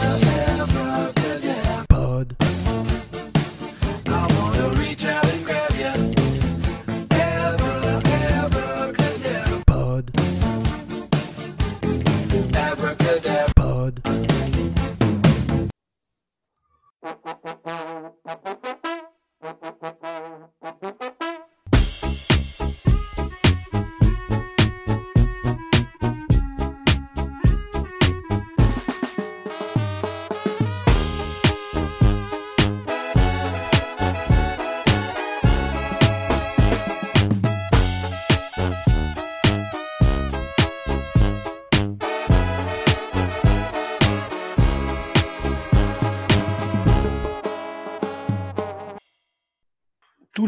Pod.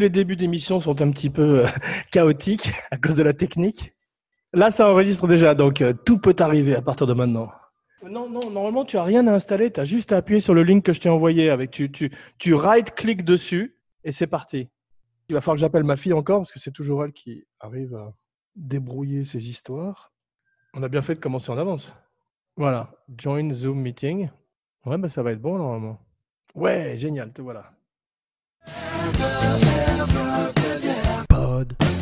Les débuts d'émission sont un petit peu euh, chaotiques à cause de la technique. Là, ça enregistre déjà, donc euh, tout peut arriver à partir de maintenant. Non, non, normalement, tu as rien à installer, tu as juste à appuyer sur le link que je t'ai envoyé. Avec, tu, tu, tu right-click dessus et c'est parti. Il va falloir que j'appelle ma fille encore parce que c'est toujours elle qui arrive à débrouiller ses histoires. On a bien fait de commencer en avance. Voilà, join Zoom meeting. Ouais, bah ça va être bon normalement. Ouais, génial, te voilà. You.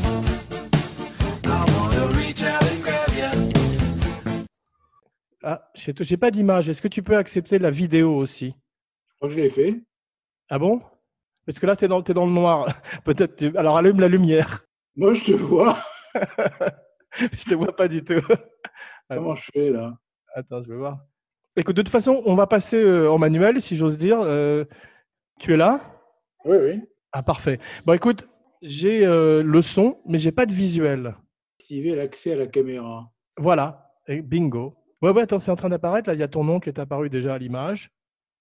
Ah, j'ai pas d'image. Est-ce que tu peux accepter la vidéo aussi? Je crois que je l'ai fait. Ah bon? Parce que là, tu es, dans le noir. Peut-être. Alors, allume la lumière. Moi, je te vois. je te vois pas du tout. Comment je fais là? Attends, je vais voir. Écoute, de toute façon, on va passer euh, en manuel, si j'ose dire. Euh, tu es là? Oui, oui. Ah, parfait. Bon, écoute, j'ai euh, le son, mais j'ai pas de visuel. Activer l'accès à la caméra. Voilà. Et bingo. Ouais, ouais, attends, c'est en train d'apparaître. Là, il y a ton nom qui est apparu déjà à l'image.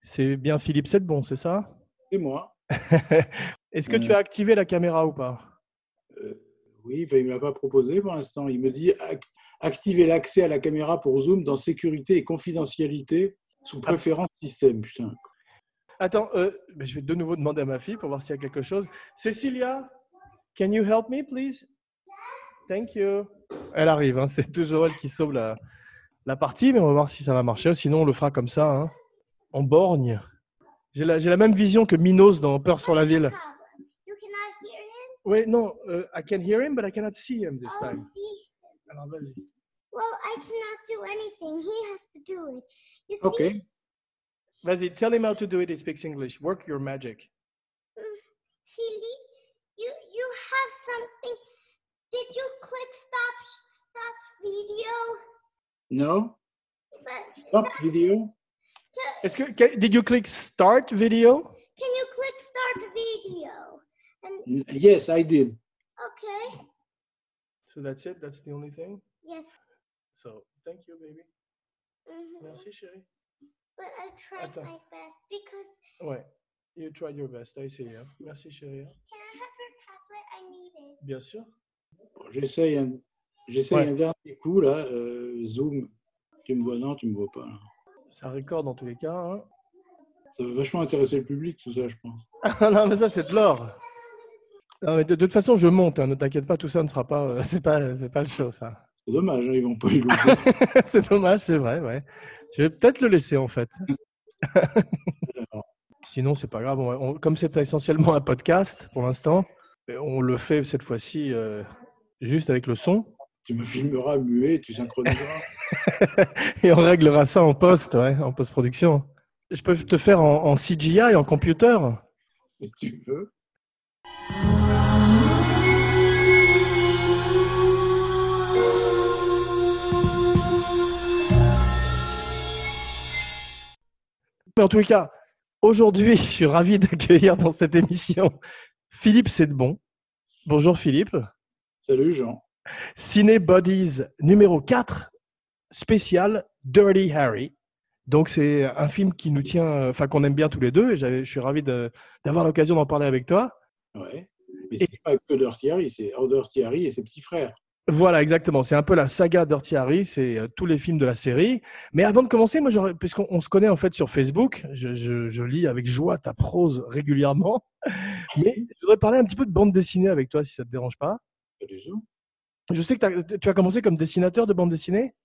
C'est bien Philippe bon, c'est ça? C'est moi. Est-ce que tu as activé la caméra ou pas? Euh, oui, il ne me l'a pas proposé pour l'instant. Il me dit ac- activer l'accès à la caméra pour Zoom dans sécurité et confidentialité sous Ah. préférence système. Putain. Attends, euh, mais je vais de nouveau demander à ma fille pour voir s'il y a quelque chose. Cecilia, can you help me, please? Thank you. Elle arrive, hein, c'est toujours elle qui sauve la, la partie, mais on va voir si ça va marcher. Sinon, on le fera comme ça, hein, en borgne. J'ai la, la même vision que Minos dans Peur sur la ville. Oui, non, euh, I can hear him, but I cannot see him this Oh, time. see? Alors, vas-y. Well, I cannot do anything. He has to do it. You see? Ok. Vas-y, tell him how to do it. He speaks English. Work your magic. Philippe, you you have something. Did you click stop stop video? No. But Stop vidéo. ca- Est-ce can- did you click start video? can you click start video? And Yes, I did. okay, So that's it. That's the only thing. yes. So, thank you, baby. mhm. Merci, chérie. But I tried Attends. my best because Ouais. You tried your best. Essayé. hein. Merci, chérie. hein. can I have your tablet? I need it. Bien sûr. Bon, J'essaye un, j'essaye Ouais. un dernier coup là. euh, Zoom. Tu me vois Non, tu me vois pas. là. Ça record dans tous les cas. hein. Ça va vachement intéresser le public, tout ça, je pense. Ah non, mais ça, c'est de l'or. Non, mais de, de toute façon, je monte. hein, Ne t'inquiète pas, tout ça ne sera pas. euh, c'est pas, c'est pas le show, ça. C'est dommage, hein, ils vont pas y louper. c'est dommage, c'est vrai. Ouais. Je vais peut-être le laisser en fait. Sinon, c'est pas grave. on va- on- comme c'est essentiellement un podcast pour l'instant, euh, on le fait cette fois-ci euh, juste avec le son tu me filmeras muet, tu synchroniseras. et on réglera ça en post, ouais, en post-production. Je peux te faire en, en CGI, en computer? si tu veux. Mais en tous les cas, aujourd'hui, je suis ravi d'accueillir dans cette émission Philippe Sedbon. Bonjour Philippe. Salut Jean. Ciné Bodies numéro 4, spécial Dirty Harry. Donc c'est un film qui nous tient, enfin qu'on aime bien tous les deux, et je suis ravi de- d'avoir l'occasion d'en parler avec toi. Ouais. Mais c'est pas que Dirty Harry, c'est Dirty Harry et ses petits frères. Voilà, exactement. C'est un peu la saga Dirty Harry, c'est euh, tous les films de la série. Mais avant de commencer, moi, puisqu'on on se connaît en fait sur Facebook, je, je- je lis avec joie ta prose régulièrement. Mais je voudrais parler un petit peu de bande dessinée avec toi, si ça te dérange pas. Pas du tout. Je sais que tu as commencé comme dessinateur de bande dessinée?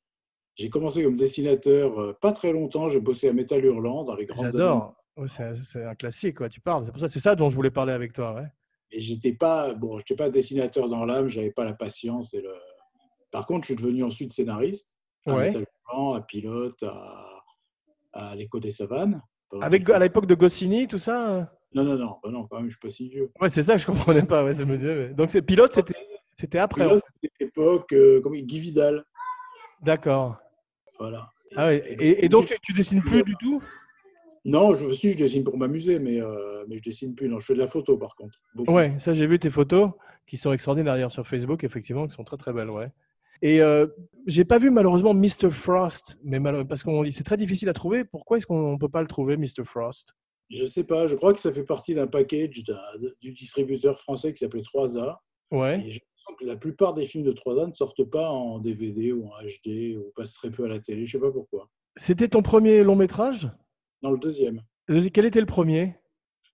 J'ai commencé comme dessinateur euh, pas très longtemps. J'ai bossé à Metal Hurlant dans les grandes. J'adore. C'est un- c'est un classique, quoi. Tu parles. C'est pour ça, c'est ça dont je voulais parler avec toi. Ouais. Et j'étais pas, bon, j'étais pas dessinateur dans l'âme, j'avais pas la patience et le. Par contre, je suis devenu ensuite scénariste. À Ouais. À Pilote, à, à l'écho des savanes. Avec à l'époque de Goscinny, tout ça. euh Non, non, non, bah non, quand même, je suis pas si vieux. Ouais, c'est ça je comprenais pas. Ouais, ça me disait, mais- Donc c'est pilote, c'était c'était après. Pilote, c'était l'époque, euh, comme Guy Vidal. D'accord. Voilà. Ah ouais. Et, et donc tu dessines plus du tout? Non, je aussi, je dessine pour m'amuser, mais, euh, mais je dessine plus. Non, je fais de la photo par contre. Beaucoup. Ouais, ça j'ai vu tes photos qui sont extraordinaires d'ailleurs sur Facebook, effectivement, qui sont très très belles, ouais. Et euh, j'ai pas vu malheureusement Mr Frost, mais mal- parce qu'on c'est très difficile à trouver. Pourquoi est-ce qu'on peut pas le trouver, Mr Frost? Je sais pas, je crois que ça fait partie d'un package du distributeur français qui s'appelait 3A. Ouais. Et j'ai l'impression que la plupart des films de 3A ne sortent pas en DVD ou en HD ou passent très peu à la télé. Je sais pas pourquoi. C'était ton premier long métrage? Dans le deuxième, Euh, Quel était le premier?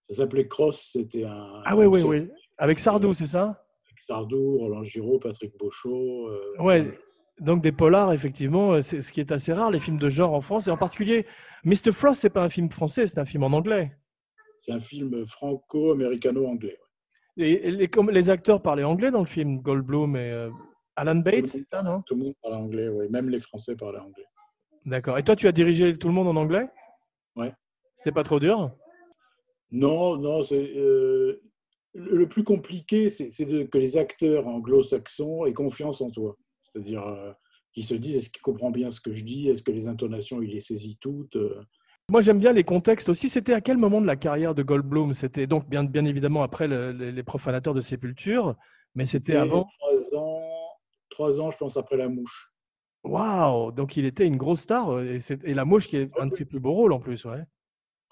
Ça s'appelait Cross, c'était un. Ah ouais, c'est- ouais. Avec Sardou, c'est ça? Sardou, Roland Giraud, Patrick Beauchot. euh, Ouais. Donc des polars, effectivement, euh, c'est ce qui est assez rare, les films de genre en France, et en particulier Mr Frost, c'est pas un film français, c'est un film en anglais. C'est un film franco-américano-anglais. ouais. Et, les, comme les acteurs parlaient anglais dans le film, Goldblum et euh, Alan Bates, c'est ça, non? Tout le monde parle anglais, ouais. même les Français parlent anglais. D'accord. Et toi, tu as dirigé tout le monde en anglais? Ouais. C'était pas trop dur? Non, non, euh, le plus compliqué, c'est que les acteurs anglo-saxons aient confiance en toi. C'est-à-dire euh, qu'ils se disent est-ce qu'il comprend bien ce que je dis? Est-ce que les intonations, il les saisit toutes Euh, Moi, j'aime bien les contextes aussi. C'était à quel moment de la carrière de Goldblum? C'était donc bien, bien évidemment après le- les, les profanateurs de sépulture, mais c'était avant? Trois ans, trois ans, je pense, après La Mouche. Waouh Donc il était une grosse star. euh, Et, La Mouche, qui est un de ses plus beaux rôles en plus, ouais.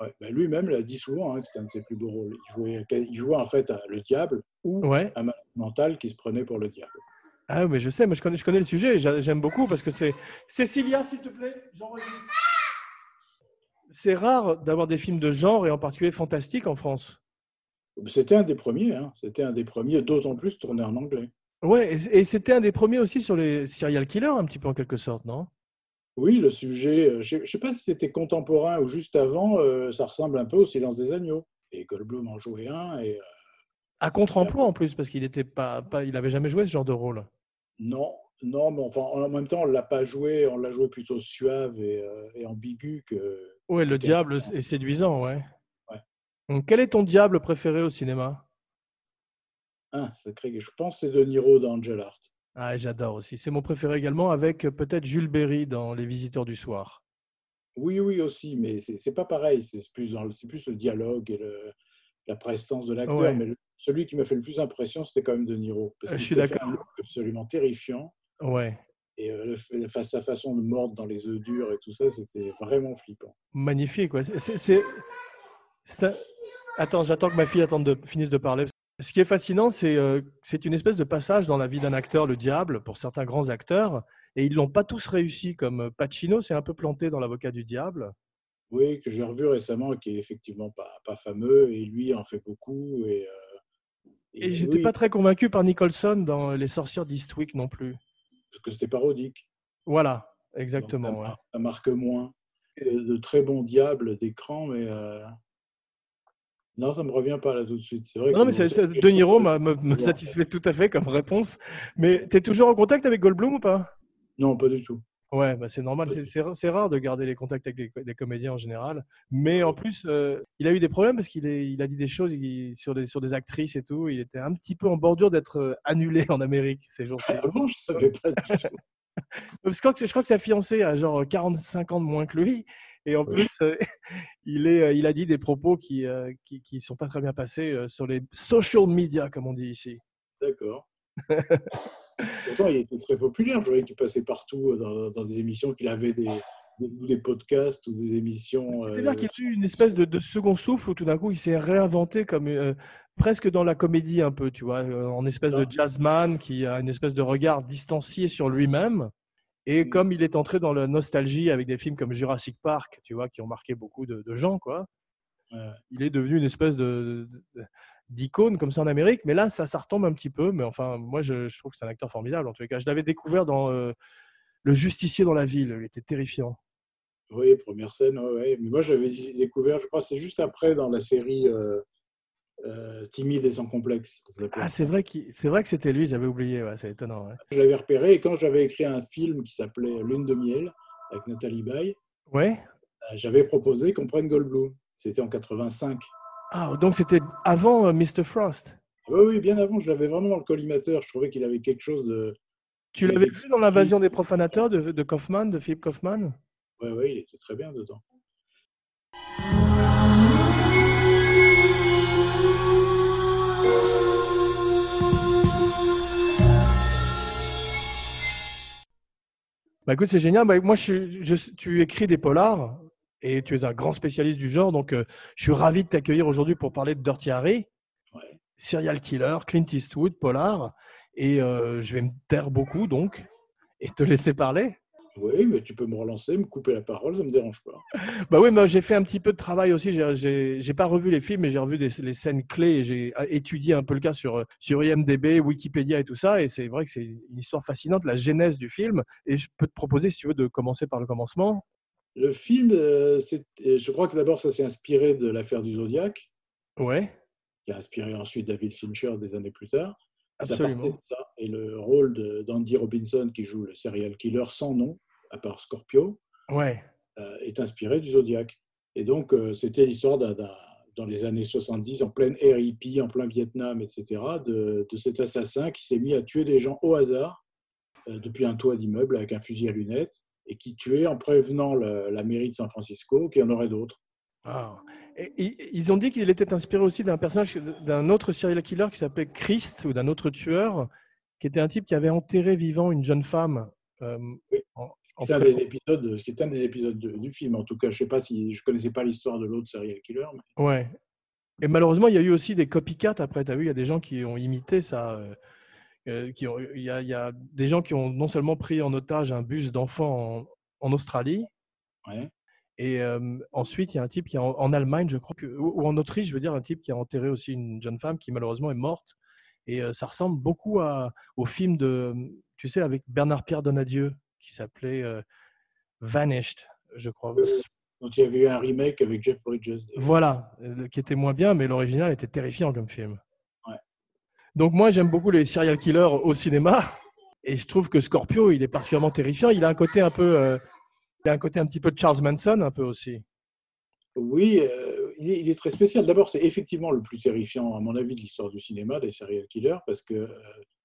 Ouais, ben Lui-même l'a dit souvent hein, que c'était un de ses plus beaux rôles. Il jouait, il jouait en fait à le diable ou Ouais. un mental qui se prenait pour le diable. Ah, mais je sais, mais je connais, je connais le sujet. et j'a- J'aime beaucoup parce que c'est. Cécilia, s'il te plaît, j'enregistre. C'est rare d'avoir des films de genre et en particulier fantastiques en France. C'était un des premiers, hein. c'était un des premiers, d'autant plus tourné en anglais. Ouais, et, c'était un des premiers aussi sur les serial killers, un petit peu en quelque sorte, non? Oui, le sujet, euh, je ne sais pas si c'était contemporain ou juste avant, euh, ça ressemble un peu au Silence des agneaux. Et Goldblum en jouait un, et euh, À contre-emploi en plus, parce qu'il était pas, pas, il avait jamais joué ce genre de rôle. non, non, mais enfin, en même temps, on l'a pas joué, on l'a joué plutôt suave et, euh, et ambigu que. Ouais, le diable est séduisant, ouais. Ouais. Donc, quel est ton diable préféré au cinéma? Ah, sacré, je pense que c'est De Niro dans Angel Art. Ah, j'adore aussi. C'est mon préféré également, avec euh, peut-être Jules Berry dans Les Visiteurs du Soir. Oui, oui, aussi, mais c'est pas pareil, c'est plus, dans le- c'est plus le dialogue et le- la prestance de l'acteur. Ouais. Mais le- celui qui m'a fait le plus impression, c'était quand même De Niro. Parce Euh, je suis d'accord. absolument terrifiant. Ouais, Et euh, le sa façon de mordre dans les œufs durs et tout ça, c'était vraiment flippant. magnifique. Ouais. C'est un- Attends, j'attends que ma fille attende de... finisse de parler. Ce qui est fascinant, c'est euh, c'est une espèce de passage dans la vie d'un acteur, le diable, pour certains grands acteurs, et ils l'ont pas tous réussi. Comme Pacino s'est un peu planté dans l'avocat du diable. Oui, que j'ai revu récemment, qui est effectivement pas, pas fameux, et lui en fait beaucoup. Et, euh, Et j'étais oui, pas très convaincu par Nicholson dans Les Sorcières d'Eastwick non plus. Parce que c'était parodique. Voilà, Donc, exactement. ça, ouais. mar- ça marque moins. Euh, De très bons diables d'écran, mais. euh, Non, ça me revient pas là tout de suite. C'est vrai Non, mais bon, c'est- De Niro me, satisfait tout à fait comme réponse. Mais tu es toujours en contact avec Goldblum ou pas? Non, pas du tout. Ouais, bah c'est normal. C'est- rare de garder les contacts avec les, les comédiens en général. Mais en plus, euh, il a eu des problèmes parce qu'il est- il a dit des choses il- sur, des, sur des actrices et tout. Il était un petit peu en bordure d'être euh, annulé en Amérique ces jours-ci. Ah bon, je savais pas du tout. Parce que je crois que, c'est- je crois que sa fiancée a genre 45 ans de moins que lui. Et en plus, euh, il, est, euh, il a dit des propos qui ne qui, qui sont pas très bien passés euh, sur les social media, comme on dit ici. D'accord. Pourtant, il était très populaire. Je voyais qu'il passait partout euh, dans, dans des émissions, qu'il avait des, des, ou des podcasts ou des émissions. C'est-à-dire euh, qu'il y a eu une espèce de, de second souffle où tout d'un coup il s'est réinventé comme euh, presque dans la comédie un peu, tu vois, euh, en espèce de jazzman qui a une espèce de regard distancié sur lui-même. Et Mm. comme il est entré dans la nostalgie avec des films comme Jurassic Park, tu vois, qui ont marqué beaucoup de, de gens, quoi, Ouais. il est devenu une espèce de d'icône comme ça en Amérique. Mais là, ça, ça retombe un petit peu. Mais enfin, moi, je, je trouve que c'est un acteur formidable en tous les cas. Je l'avais découvert dans euh, le justicier dans la ville. Il était terrifiant. Oui, première scène. Mais moi, j'avais découvert, je crois, c'est juste après dans la série euh, euh, Timide et sans complexe. Ah, c'est vrai, qu'il- c'est vrai que c'était lui, j'avais oublié, ouais, c'est étonnant. ouais. Je l'avais repéré et quand j'avais écrit un film qui s'appelait Lune de miel avec Nathalie Baye, Ouais. euh, j'avais proposé qu'on prenne Goldblum. C'était en 85. Ah, donc c'était avant euh, Mr. Frost? Oui, oui, bien avant, je l'avais vraiment dans le collimateur. Je trouvais qu'il avait quelque chose de. Tu l'avais vu dans l'invasion des profanateurs de, de Kaufman, de Philippe Kaufman? Oui, oui, il était très bien dedans. Bah écoute, c'est génial. Bah, moi, je, je- tu écris des polars et tu es un grand spécialiste du genre, donc euh, je suis ravi de t'accueillir aujourd'hui pour parler de Dirty Harry, Ouais. serial killer, Clint Eastwood, polar. Et euh, je vais me taire beaucoup donc et te laisser parler. Oui, mais tu peux me relancer, me couper la parole, ça ne me dérange pas. Bah oui, mais j'ai fait un petit peu de travail aussi. J'ai- pas revu les films, mais j'ai revu des- les scènes clés et j'ai euh, étudié un peu le cas sur, sur IMDb, Wikipédia et tout ça. Et c'est vrai que c'est une histoire fascinante, la genèse du film. Et je peux te proposer, si tu veux, de commencer par le commencement. Le film, euh, euh, je crois que d'abord, ça s'est inspiré de l'affaire du Zodiac, Ouais, qui a inspiré ensuite David Fincher des années plus tard. Ça absolument. partait de ça. Et le rôle d'Andy Robinson, qui joue le serial killer sans nom, à part Scorpio, Ouais, euh, est inspiré du Zodiac. Et donc, euh, c'était l'histoire d'un- dans les années 70, en pleine hippie, en plein Vietnam, etc., de, de cet assassin qui s'est mis à tuer des gens au hasard euh, depuis un toit d'immeuble avec un fusil à lunettes et qui tuait en prévenant la, la mairie de San Francisco qu'il y en aurait d'autres. Ah. Et, i- ils ont dit qu'il était inspiré aussi d'un personnage, d'un autre serial killer qui s'appelait Christ ou d'un autre tueur, qui était un type qui avait enterré vivant une jeune femme. euh, Oui. C'est un des épisodes, ce qui est un des épisodes de- du film. En tout cas, je sais pas si je connaissais pas l'histoire de l'autre serial killer. mais- Ouais. Et malheureusement, il y a eu aussi des copycats après. Tu as vu, il y a des gens qui ont imité ça. euh, euh, qui ont, il, y a, il y a des gens qui ont non seulement pris en otage un bus d'enfants en, en Australie, Ouais. et euh, ensuite, il y a un type qui est en, en Allemagne, je crois, que, ou ou en Autriche, je veux dire, un type qui a enterré aussi une jeune femme qui malheureusement est morte. Et euh, ça ressemble beaucoup à, au film de, tu sais, avec Bernard-Pierre Donadieu, qui s'appelait euh, Vanished, je crois. Donc il y avait eu un remake avec Jeff Bridges. Voilà, euh, qui était moins bien, mais l'original était terrifiant comme film. Ouais. Donc moi, j'aime beaucoup les serial killers au cinéma, et je trouve que Scorpio, il est particulièrement terrifiant. Il a un côté un peu, euh, il a un côté un petit peu de Charles Manson, un peu aussi. Oui, euh, il, est, il est très spécial. D'abord, c'est effectivement le plus terrifiant, à mon avis, de l'histoire du cinéma, des serial killers, parce que euh,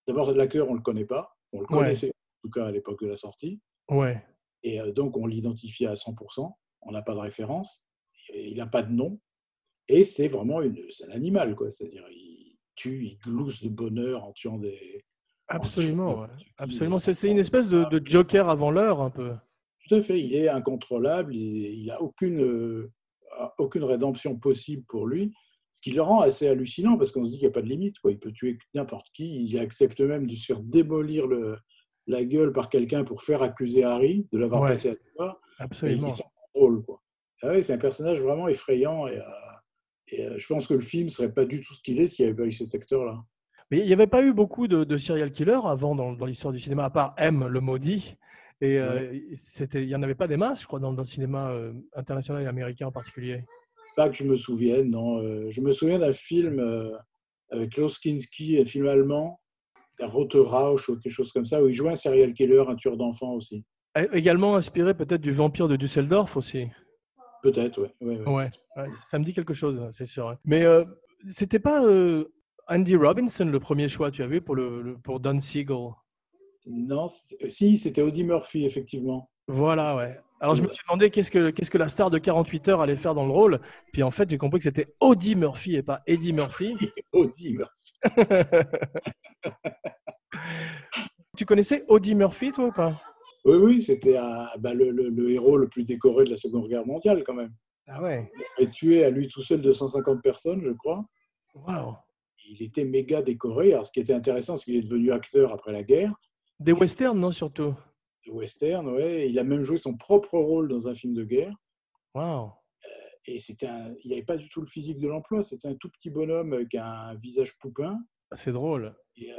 d'abord, l'acteur, on ne le connaît pas. On le Ouais. connaissait, en tout cas, à l'époque de la sortie. Ouais, Et euh, donc, on l'identifie à 100%. On n'a pas de référence. Il n'a pas de nom. Et c'est vraiment une, un animal, quoi. C'est-à-dire, il tue, il glousse de bonheur en tuant des. absolument, ouais. absolument. C'est c'est une espèce de, de Joker avant l'heure, un peu. Tout à fait. Il est incontrôlable. Il n'a aucune, euh, aucune rédemption possible pour lui. Ce qui le rend assez hallucinant parce qu'on se dit qu'il n'y a pas de limite. Quoi. Il peut tuer n'importe qui. Il accepte même de se faire démolir le, la gueule par quelqu'un pour faire accuser Harry de l'avoir Ouais. passé à toi. Absolument. Ah c'est un personnage vraiment effrayant. Et, euh, et, euh, je pense que le film ne serait pas du tout ce qu'il est s'il n'y avait pas eu cet acteur-là. Mais il n'y avait pas eu beaucoup de, de serial killers avant dans, dans l'histoire du cinéma, à part M, le maudit. Et euh, c'était, il n'y en avait pas des masses, je crois, dans, dans le cinéma euh, international et américain en particulier. Pas que je me souvienne, non. Je me souviens d'un film avec Klaus Kinski, un film allemand, der Rote Rausch ou quelque chose comme ça, où il jouait un serial killer, un tueur d'enfants aussi. Également inspiré peut-être du vampire de Düsseldorf aussi. Peut-être, oui. Ouais, ouais. Ça me dit quelque chose, c'est sûr. hein. Mais euh, c'était pas euh, Andy Robinson le premier choix, tu as vu, pour, le, le- pour Don Siegel? Non, c'est- si, c'était Audie Murphy, effectivement. Voilà, ouais. Alors je me suis demandé qu'est-ce que, qu'est-ce que la star de 48 heures allait faire dans le rôle? Puis en fait, j'ai compris que c'était Audie Murphy et pas Eddie Murphy. Audie Murphy. tu connaissais Audie Murphy, toi ou pas? Oui, oui, c'était bah, le, le- le héros le plus décoré de la Seconde Guerre mondiale, quand même. Ah ouais. Il a tué à lui tout seul 250 personnes, je crois. Waouh. Il était méga décoré. Alors, ce qui était intéressant, c'est qu'il est devenu acteur après la guerre. Des westerns, non, surtout? De western, ouais. Il a même joué son propre rôle dans un film de guerre. Waouh. Et c'était un- il n'avait pas du tout le physique de l'emploi. C'était un tout petit bonhomme avec un visage poupin. C'est drôle. Et, euh,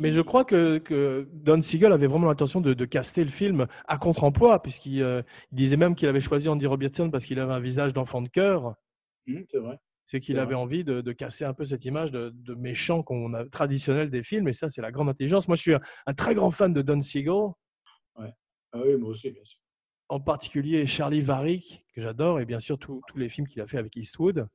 Mais je crois que, que Don Siegel avait vraiment l'intention de, de caster le film à contre-emploi, puisqu'il euh, disait même qu'il avait choisi Andy Robertson parce qu'il avait un visage d'enfant de cœur. Hum, c'est vrai. C'est qu'il C'est avait vrai. envie de, de casser un peu cette image de, de méchant qu'on a traditionnel des films, et ça, c'est la grande intelligence. Moi, je suis un, un très grand fan de Don Siegel, Ah oui, moi aussi, bien sûr. En particulier Charlie Varick, que j'adore, et bien sûr tous les films qu'il a fait avec Eastwood.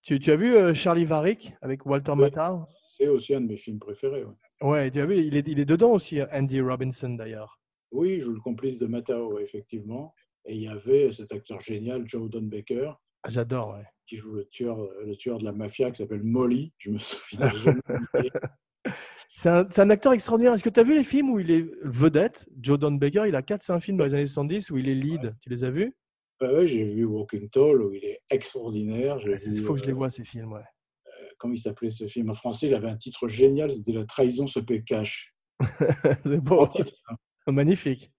Tu, tu as vu euh, Charlie Varick avec Walter Oui. Matthau? C'est aussi un de mes films préférés. ouais. Ouais, tu as vu, il est, il est dedans aussi, Andy Robinson d'ailleurs. Oui, il joue le complice de ouais, effectivement. Et il y avait cet acteur génial, Joe Don Baker, Ah, J'adore, ouais. qui joue le tueur, le tueur de la mafia qui s'appelle Molly. Je me souviens jamais. C'est un, acteur extraordinaire. Est-ce que tu as vu les films où il est vedette? Joe Don Baker, il a 4-5 films dans les années 70 où il est lead. Tu les as vus? Ouais, ouais, j'ai vu Walking Tall où il est extraordinaire. Il faut que je les euh, vois, ces films. Ouais. comment il s'appelait ce film? En français, il avait un titre génial, c'était La trahison se paie cash. c'est beau. Hein. Magnifique.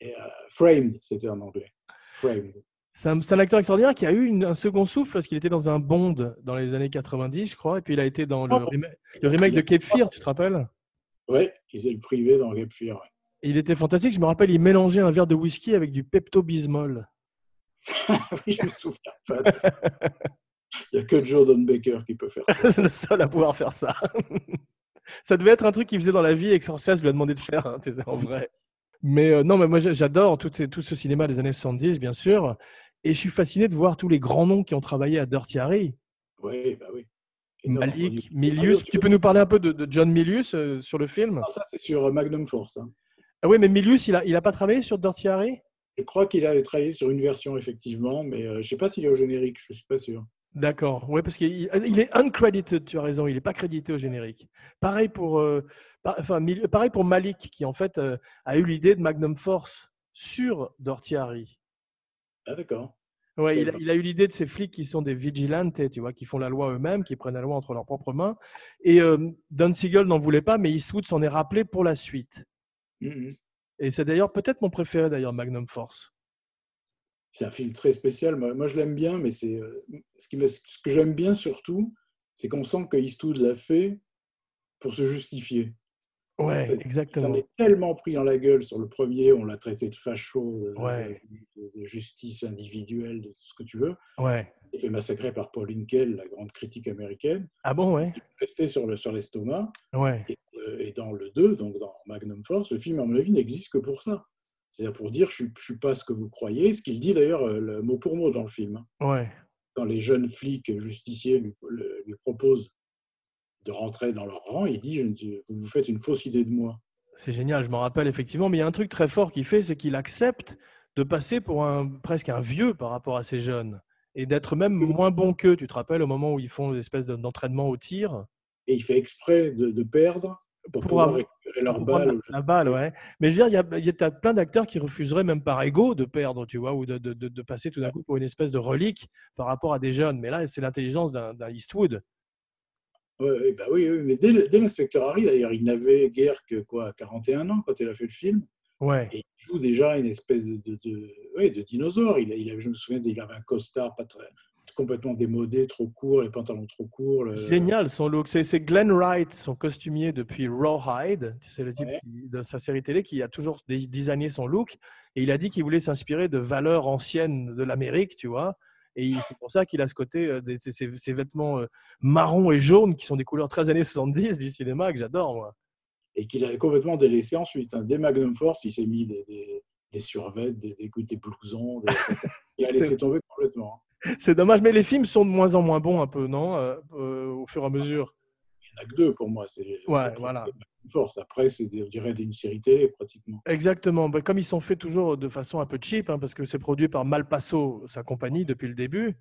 Et, euh, Framed, c'était en anglais. Framed. C'est un, acteur extraordinaire qui a eu une- un second souffle parce qu'il était dans un Bond dans les années 90, je crois, et puis il a été dans le, Oh. remake, le remake de Cape Fear, tu te rappelles? Ouais, il faisait le privé dans Cape Fear. ouais. Il était fantastique. Je me rappelle, il mélangeait un verre de whisky avec du Pepto-Bismol. oui, je me souviens pas. de ça. Il n'y a que Joe Don Baker qui peut faire ça. c'est le seul à pouvoir faire ça. ça devait être un truc qu'il faisait dans la vie et que Scorsese lui a demandé de faire, hein, en vrai. Mais euh, non, mais moi j'a- j'adore tout ce cinéma des années 70, bien sûr. Et je suis fasciné de voir tous les grands noms qui ont travaillé à Dirty Harry. Oui, bah oui. Malik, Milius. Tu peux nous parler un peu de, de John Milius euh, sur le film? Ah, ça, c'est sur euh, Magnum Force. hein. Ah oui, mais Milius, il a, il a pas travaillé sur Dirty Harry? Je crois qu'il avait travaillé sur une version, effectivement, mais euh, je ne sais pas s'il est au générique, je ne suis pas sûr. D'accord. Ouais, parce qu'il il est uncredited, tu as raison, il n'est pas crédité au générique. Pareil pour, euh, par- enfin, pareil pour Malik, qui en fait a eu l'idée de Magnum Force sur Dirty Harry. Ah, d'accord. Ouais, il, a, bien. il a eu l'idée de ces flics qui sont des vigilantes, tu vois, qui font la loi eux-mêmes, qui prennent la loi entre leurs propres mains. Et euh, Don Siegel n'en voulait pas, mais Eastwood s'en est rappelé pour la suite. Mhm. Et c'est d'ailleurs peut-être mon préféré, d'ailleurs, Magnum Force. C'est un film très spécial. Moi, moi, je l'aime bien, mais c'est euh, ce, qui ce que j'aime bien surtout, c'est qu'on sent que Eastwood l'a fait pour se justifier. Ouais, exactement. m'est tellement pris dans la gueule sur le premier, on l'a traité de facho, de, Ouais. de- de justice individuelle, de tout ce que tu veux. Ouais. Il fait massacrer par Paul Hinkel, la grande critique américaine. Ah bon, ouais. Resté sur le- sur l'estomac. Ouais. Et, euh, et dans le 2, donc dans Magnum Force, le film, à mon avis, n'existe que pour ça. C'est-à-dire pour dire je ne suis pas ce que vous croyez, ce qu'il dit d'ailleurs euh, mot pour mot dans le film. Ouais. Quand les jeunes flics justiciers lui, lui proposent de rentrer dans leur rang, il dit vous vous faites une fausse idée de moi. C'est génial, je m'en rappelle effectivement. Mais il y a un truc très fort qu'il fait, c'est qu'il accepte de passer pour un presque un vieux par rapport à ces jeunes et d'être même moins bon qu'eux. Tu te rappelles au moment où ils font une espèce de- d'entraînement au tir Et il fait exprès de, de perdre pour, Pour pouvoir récupérer leur pour balle. La, la balle, ouais. Mais je veux dire, il y a, y a plein d'acteurs qui refuseraient même par ego de perdre, tu vois, ou de, de- passer tout d'un coup pour une espèce de relique par rapport à des jeunes. Mais là, c'est l'intelligence d'un Eastwood. Ouais, bah oui, oui, mais dès, l'inspecteur Harry, d'ailleurs, il n'avait guère que quoi, 41 ans quand il a fait le film. Ouais. Et il joue déjà une espèce de, de, de- ouais, de dinosaure. Il, a- il je me souviens, il avait un costard pas très, complètement démodé, trop court, les pantalons trop courts. le- Génial son look. C'est Glenn Wright, son costumier depuis Rawhide. C'est le type Ouais. qui- de sa série télé qui a toujours designé son look. Et il a dit qu'il voulait s'inspirer de valeurs anciennes de l'Amérique, tu vois. Et c'est pour ça qu'il a ce côté, euh, des- ces, ces- ces vêtements euh, marron et jaune qui sont des couleurs très années 70 du cinéma que j'adore, moi. Et qu'il avait complètement délaissé ensuite. hein. Dès Magnum Force, il s'est mis des, des, des survêtes, des, des, des blousons. il a laissé tomber complètement. hein. C'est dommage, mais les films sont de moins en moins bons un peu, non Euh, Au fur et à mesure? Il n'y en a que deux pour moi. Ouais, voilà. Force. Après, c'est, on dirait, une série télé pratiquement. Exactement. Bah, comme ils sont faits toujours de façon un peu cheap, hein, parce que c'est produit par Malpasso, sa compagnie, depuis le début.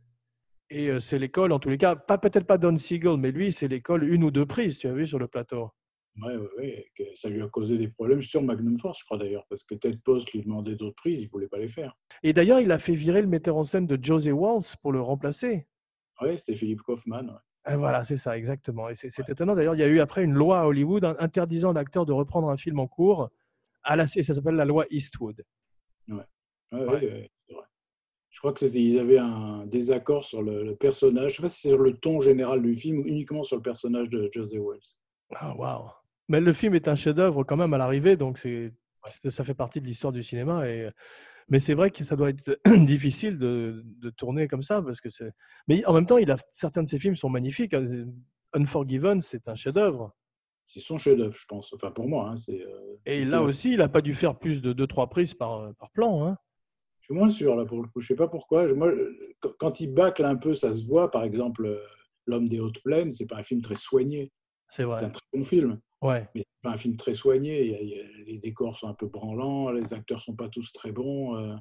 Et euh, c'est l'école, en tous les cas, pas peut-être pas Don Siegel, mais lui, c'est l'école une ou deux prises, tu as vu, sur le plateau. Ouais, que ça lui a causé des problèmes sur Magnum Force, je crois d'ailleurs, parce que Ted Post lui demandait d'autres prises, il ne voulait pas les faire. Et d'ailleurs, il a fait virer le metteur en scène de José Walsh pour le remplacer. Ouais, c'était Philippe Kaufman. ouais. Et voilà, c'est ça, exactement. Et c'est étonnant. D'ailleurs, il y a eu après une loi à Hollywood interdisant l'acteur de reprendre un film en cours. À la, et ça s'appelle la loi Eastwood. Ouais, ouais, Ouais. vrai. Je crois que c'était, ils avaient un désaccord sur le, le personnage. Je ne sais pas si c'est sur le ton général du film ou uniquement sur le personnage de José Wells. Ah, waouh. Mais le film est un chef-d'œuvre quand même à l'arrivée, donc c'est, c'est- ça fait partie de l'histoire du cinéma. Et, mais c'est vrai que ça doit être difficile de, de tourner comme ça, parce que. Mais en même temps, il a certains de ses films sont magnifiques. hein. Unforgiven, c'est un chef-d'œuvre. C'est son chef-d'œuvre, je pense. Enfin, pour moi, hein, Et là aussi, il n'a pas dû faire plus de 2-3 prises par, par plan. Hein. Je suis moins sûr là pour le coup. Je sais pas pourquoi. Moi, quand- il bâcle un peu, ça se voit. Par exemple, L'homme des hautes plaines, c'est pas un film très soigné. C'est un très bon film, Ouais. mais c'est pas un film très soigné. Il y a- il y a- les décors sont un peu branlants, les acteurs sont pas tous très bons. euh.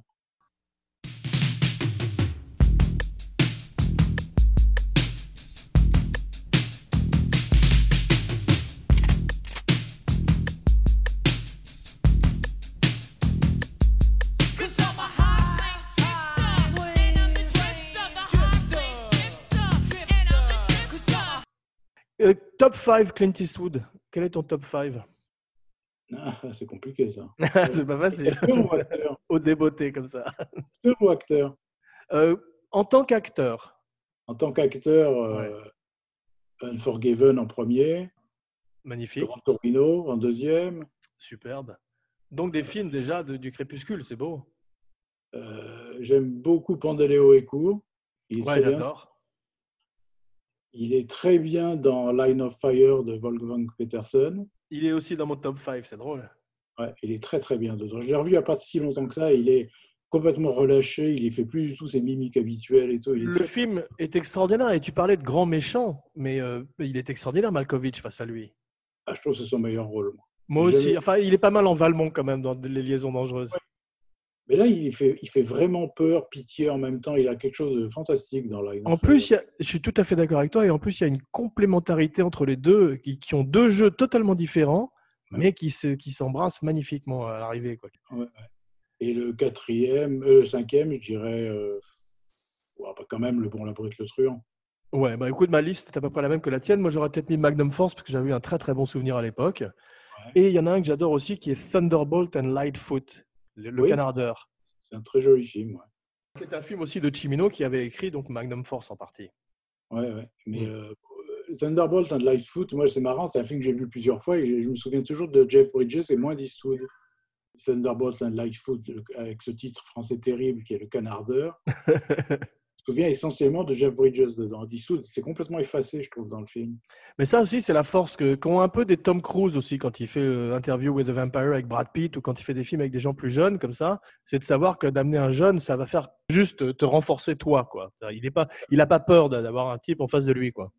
Euh, top 5 Clint Eastwood. Quel est ton top 5 Ah, c'est compliqué ça. C'est pas facile. Acteur ou acteur Au débeauté comme ça. Acteur ou acteur Euh, en tant qu'acteur, En tant qu'acteur, euh, Unforgiven en premier, magnifique, Grand Torino en deuxième. superbe. Donc des films déjà de- du crépuscule, c'est beau. J'aime beaucoup Pandeleo et Court. Il Ouais, j'adore. Il est très bien dans Line of Fire de Wolfgang Peterson. Il est aussi dans mon top 5, c'est drôle. Ouais, il est très très bien dedans. Je l'ai revu il n'y a pas si longtemps que ça. Il est complètement relâché. Il ne fait plus du tout ses mimiques habituelles et tout. Il est Le très- film est extraordinaire et tu parlais de grand méchant, mais euh, il est extraordinaire Malkovich face à lui. Ah, je trouve que c'est son meilleur rôle. moi. Aussi, enfin il est pas mal en Valmont quand même dans les liaisons dangereuses. Mais là, il fait, il fait vraiment peur, pitié en même temps. Il a quelque chose de fantastique dans Line En plus, a- je suis tout à fait d'accord avec toi, et en plus, il y a une complémentarité entre les deux, qui, qui ont deux jeux totalement différents, mais qui se- qui s'embrassent magnifiquement à l'arrivée. quoi. Et le quatrième, euh, cinquième, je dirais, euh, ouais, bah, quand même, le bon, la brute, le truand. Ouais, bah écoute, ma liste est à peu près la même que la tienne. Moi, j'aurais peut-être mis Magnum Force parce que j'avais eu un très très bon souvenir à l'époque. Et il y en a un que j'adore aussi qui est Thunderbolt and Lightfoot, le, le Oui. canardeur. C'est un très joli film. Ouais. Qui est un film aussi de Chimino qui avait écrit donc Magnum Force en partie. Ouais, ouais. Mais euh, Thunderbolt and Lightfoot, moi, c'est marrant. C'est un film que j'ai vu plusieurs fois et je, je me souviens toujours de Jeff Bridges et moins d'Eastwood. Thunderbolt and Lightfoot, avec ce titre français terrible qui est Le Canardeur. je me souviens essentiellement de Jeff Bridges dedans. Eastwood, c'est complètement effacé, je trouve, dans le film. Mais ça aussi, c'est la force que qu'ont un peu des Tom Cruise aussi quand il fait euh, Interview with the Vampire avec Brad Pitt ou quand il fait des films avec des gens plus jeunes comme ça. C'est de savoir que d'amener un jeune, ça va faire juste te- renforcer toi. Quoi. Il n'a pas, il a pas peur d'avoir un type en face de lui. Quoi.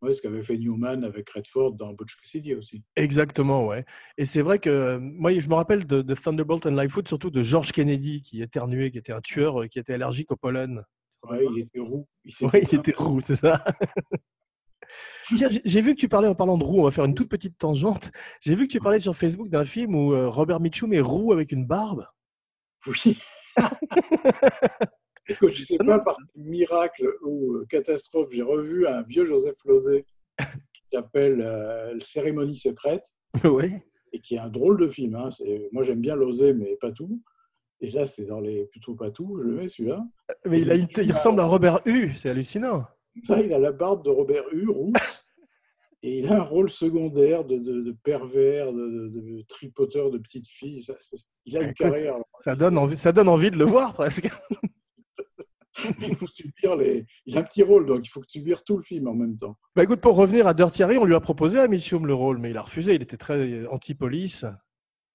Ouais, ce qu'avait fait Newman avec Redford dans Butch Cassidy aussi. Exactement, ouais. Et c'est vrai que euh, moi, je me rappelle de, de Thunderbolt and Lightfoot, surtout de George Kennedy qui éternuait, qui était un tueur, euh, qui était allergique au pollen. Ouais, il était roux. Il Ouais, il était roux, c'est ça. J'ai- vu que tu parlais en parlant de roux, on va faire une toute petite tangente. J'ai vu que tu parlais sur Facebook d'un film où euh, Robert Mitchum est roux avec une barbe. Oui. Écoute, je ne sais pas par miracle ou euh, catastrophe, j'ai revu un vieux Joseph Lozé qui s'appelle euh, Cérémonie secrète oui. et qui est un drôle de film. hein. Moi, j'aime bien Lozé, mais pas tout. Et là, c'est dans les plutôt pas tout, je le mets celui-là. Mais il, a une- il ressemble à Robert Hu, c'est hallucinant. Ça, il a la barbe de Robert Hue, rousse. Et il a un rôle secondaire de, de- de pervers, de, de- de tripoteur de petites filles. Ça- ça- il a une Écoute, carrière. Ça donne, envie, ça donne envie de le voir presque. Il faut subir les. Il a un petit rôle, donc il faut subir tout le film en même temps. Bah écoute, pour revenir à Dirty Harry, on lui a proposé à Mitchum le rôle, mais il a refusé. Il était très euh, anti-police.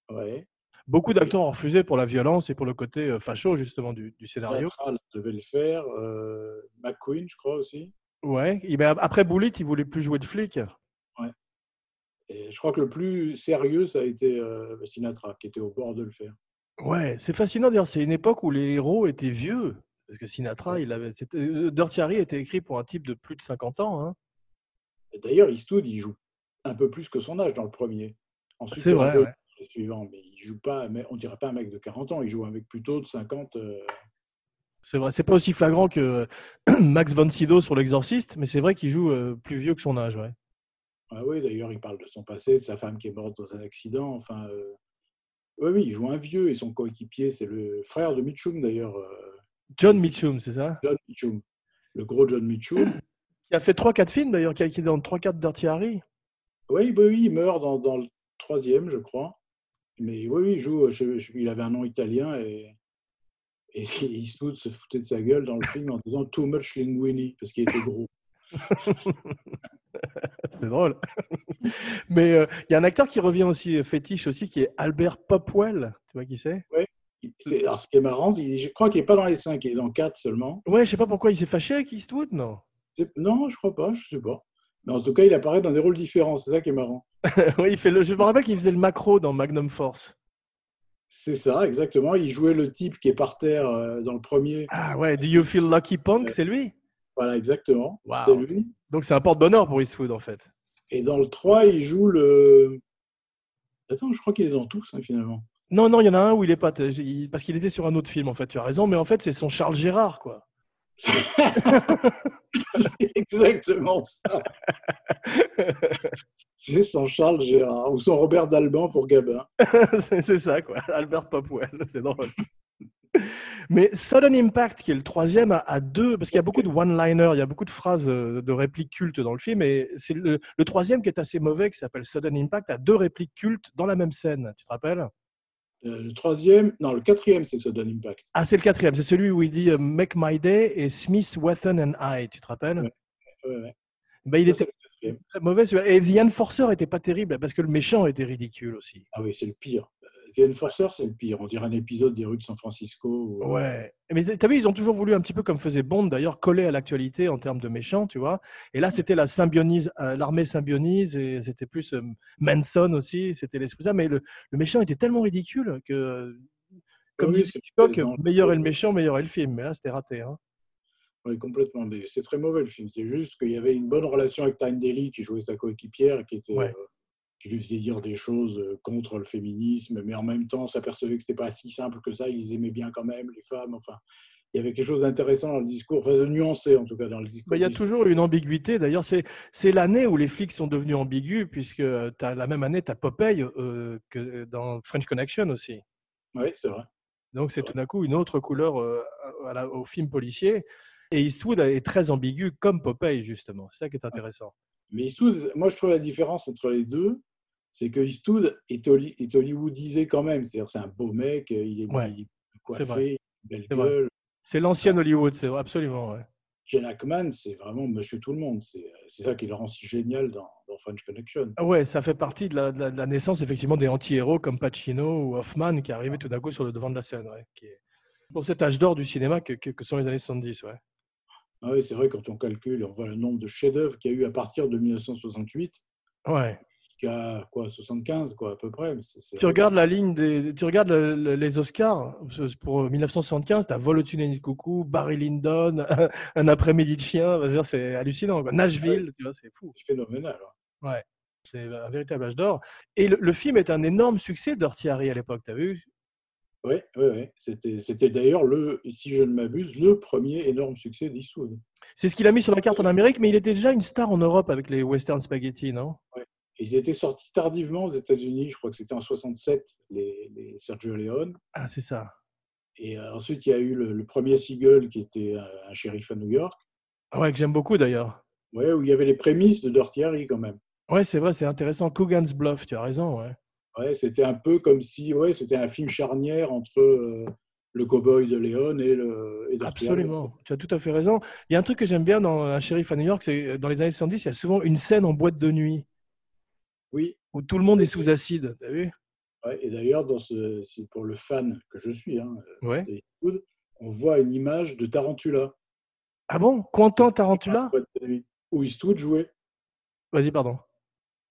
Ouais. Beaucoup d'acteurs ont refusé pour la violence et pour le côté euh, facho justement du, du scénario. Théâtral devait le faire. Euh, McQueen, je crois aussi. Ouais. Et ben, après Bullitt, il voulait plus jouer de flic. Et je crois que le plus sérieux, ça a été euh, Sinatra, qui était au bord de le faire. Ouais, c'est fascinant d'ailleurs. C'est une époque où les héros étaient vieux. Parce que Sinatra, il avait. c'était- euh, Dirty Harry était écrit pour un type de plus de 50 ans. hein. D'ailleurs, Eastwood, il joue un peu plus que son âge dans le premier. Ensuite, C'est vrai, ouais. Suivant, mais il joue pas, mais on dirait pas un mec de 40 ans, il joue un mec plutôt de 50. euh, C'est vrai. C'est pas aussi flagrant que Max von Sydow sur L'Exorciste, mais c'est vrai qu'il joue euh, plus vieux que son âge. Ouais. Ah oui, d'ailleurs, il parle de son passé, de sa femme qui est morte dans un accident. Enfin, euh, oui, oui, il joue un vieux et son coéquipier, c'est le frère de Mitchum, d'ailleurs, John Mitchum, c'est ça? John Mitchum, le gros John Mitchum. Qui a fait 3-4 films d'ailleurs, qui est dans 3-4 Dirty Harry. Oui, bah oui, il meurt dans, dans le troisième, je crois. Mais oui, oui, il joue. je- je- il avait un nom italien et, et Eastwood se foutait de sa gueule dans le film en disant Too much linguini parce qu'il était gros. C'est drôle. Mais euh, il y a un acteur qui revient aussi euh, fétiche aussi, qui est Albert Popwell. Tu vois qui c'est? C'est- Alors, ce qui est marrant, je crois qu'il n'est pas dans les cinq, il est dans quatre seulement. Ouais, je sais pas pourquoi il s'est fâché avec Eastwood, non? Non, je crois pas, je sais pas. Mais en tout cas, il apparaît dans des rôles différents, c'est ça qui est marrant. Oui, il fait le. Je me rappelle qu'il faisait le macro dans Magnum Force. C'est ça, exactement. Il jouait le type qui est par terre euh, dans le premier. Ah ouais, Do You Feel Lucky Punk, c'est lui? Voilà, exactement. Wow. C'est lui. Donc c'est un porte-bonheur pour Eastwood en fait. Et dans le 3, il joue le. Attends, je crois qu'il est dans tous, hein, finalement. Non, non, il y en a un où il est pas. Parce qu'il était sur un autre film en fait. Tu as raison, mais en fait c'est son Charles Gérard quoi. C'est exactement ça. C'est son Charles Gérard ou son Robert Dalban pour Gabin. c'est ça, quoi. Albert Popwell, c'est drôle. Mais Sudden Impact, qui est le troisième, a, deux, parce qu'il y a beaucoup de one-liners, il y a beaucoup de phrases euh, de répliques cultes dans le film, et c'est le troisième qui est assez mauvais, qui s'appelle Sudden Impact, a deux répliques cultes dans la même scène. Tu te rappelles? Euh, le troisième, non, le quatrième, c'est Sudden Impact. Ah, c'est le quatrième, c'est celui où il dit euh, Make my day et Smith, Wesson and I. Tu te rappelles? Ouais. Ouais, ouais. Ben, Il Ça, était très mauvais. Et The Enforcer était pas terrible, parce que le méchant était ridicule aussi. Ah oui, c'est le pire. Euh, The Enforcer, c'est le pire. On dirait un épisode des rues de San Francisco. ou- Ouais. Mais t'as vu, ils ont toujours voulu un petit peu comme faisait Bond, d'ailleurs, coller à l'actualité en termes de méchants, tu vois. Et là, c'était la symbionise, euh, l'armée symbionise, et c'était plus euh, Manson aussi, c'était l'esprit ça. Mais le, le méchant était tellement ridicule que, euh, comme Oui, disait Hitchcock, meilleur est le méchant, meilleur est le film. Mais là, c'était raté. Hein. Oui, complètement. Mais c'est très mauvais le film. C'est juste qu'il y avait une bonne relation avec Tyne Daly qui jouait sa coéquipière qui était. Ouais. euh, qui lui faisait dire des choses euh, contre le féminisme, mais en même temps s'apercevait que c'était pas si simple que ça. Ils aimaient bien quand même les femmes. Enfin, il y avait quelque chose d'intéressant dans le discours, enfin de nuancé en tout cas dans le discours. Bah, Il y a toujours une ambiguïté. D'ailleurs, c'est c'est l'année où les flics sont devenus ambigus, puisque tu as la même année, tu as Popeye euh, que dans French Connection aussi. Oui, c'est vrai. Donc c'est tout d'un coup une autre couleur euh, à la- au film policier. Et Eastwood est très ambigu comme Popeye, justement. C'est ça qui est intéressant. Mais Eastwood, moi je trouve la différence entre les deux, c'est que Eastwood est, holly- est hollywoodisé quand même. C'est-à-dire c'est un beau mec, euh, il est, Ouais, il est coiffé, belle C'est vrai. gueule. C'est l'ancien Hollywood, c'est absolument. ouais. Ken Hackman, c'est vraiment Monsieur Tout le Monde. C'est c'est ça qui le rend si génial dans, dans French Connection. Ah Ouais, ça fait partie de la, de la- de la naissance effectivement des anti-héros comme Pacino ou Hoffman qui arrivaient tout d'un coup sur le devant de la scène. Ouais, qui est... Pour cet âge d'or du cinéma que, que- que sont les années 70. Ouais. Ah oui, c'est vrai, quand on calcule, on voit le nombre de chefs-d'œuvre qu'il y a eu à partir de 1968 Ouais. Jusqu'à quoi, 75, quoi, à peu près. Tu regardes la ligne des, tu regardes le- le- les Oscars pour 1975, tu as Vol au-dessus de coucou, Barry Lyndon, un après-midi de chien, c'est hallucinant. quoi. Nashville, tu vois, c'est fou. C'est phénoménal. hein. C'est un véritable âge d'or. Et le, le film est un énorme succès d'Orty Harry à l'époque, tu as vu? Oui, oui, oui. C'était c'était d'ailleurs, le, si je ne m'abuse, le premier énorme succès d'Eastwood. C'est ce qu'il a mis sur la carte en Amérique, mais il était déjà une star en Europe avec les Western Spaghetti, non? Ils étaient sortis tardivement aux États-Unis, je crois que c'était en 67, les, les Sergio Leone. Ah, c'est ça. Et euh, ensuite, il y a eu le, le premier Seagull qui était un, un shérif à New York, Ouais, que j'aime beaucoup d'ailleurs. ouais, où il y avait les prémices de Dirty Harry quand même. Ouais, c'est vrai, c'est intéressant. Coogan's Bluff, tu as raison, ouais. Ouais, c'était un peu comme si ouais, c'était un film charnière entre euh, le cowboy de Léon et le et Dirty Harry. Absolument, tu as tout à fait raison. Il y a un truc que j'aime bien dans Un shérif à New York, c'est euh, dans les années 70, il y a souvent une scène en boîte de nuit Oui, où tout le monde est sous acide. T'as vu? Ouais, et d'ailleurs, ce, c'est pour le fan que je suis, hein, Ouais. d'Eastwood, on voit une image de Tarantula. Ah bon? Quentin Tarantula? Où Eastwood jouait. Vas-y, pardon.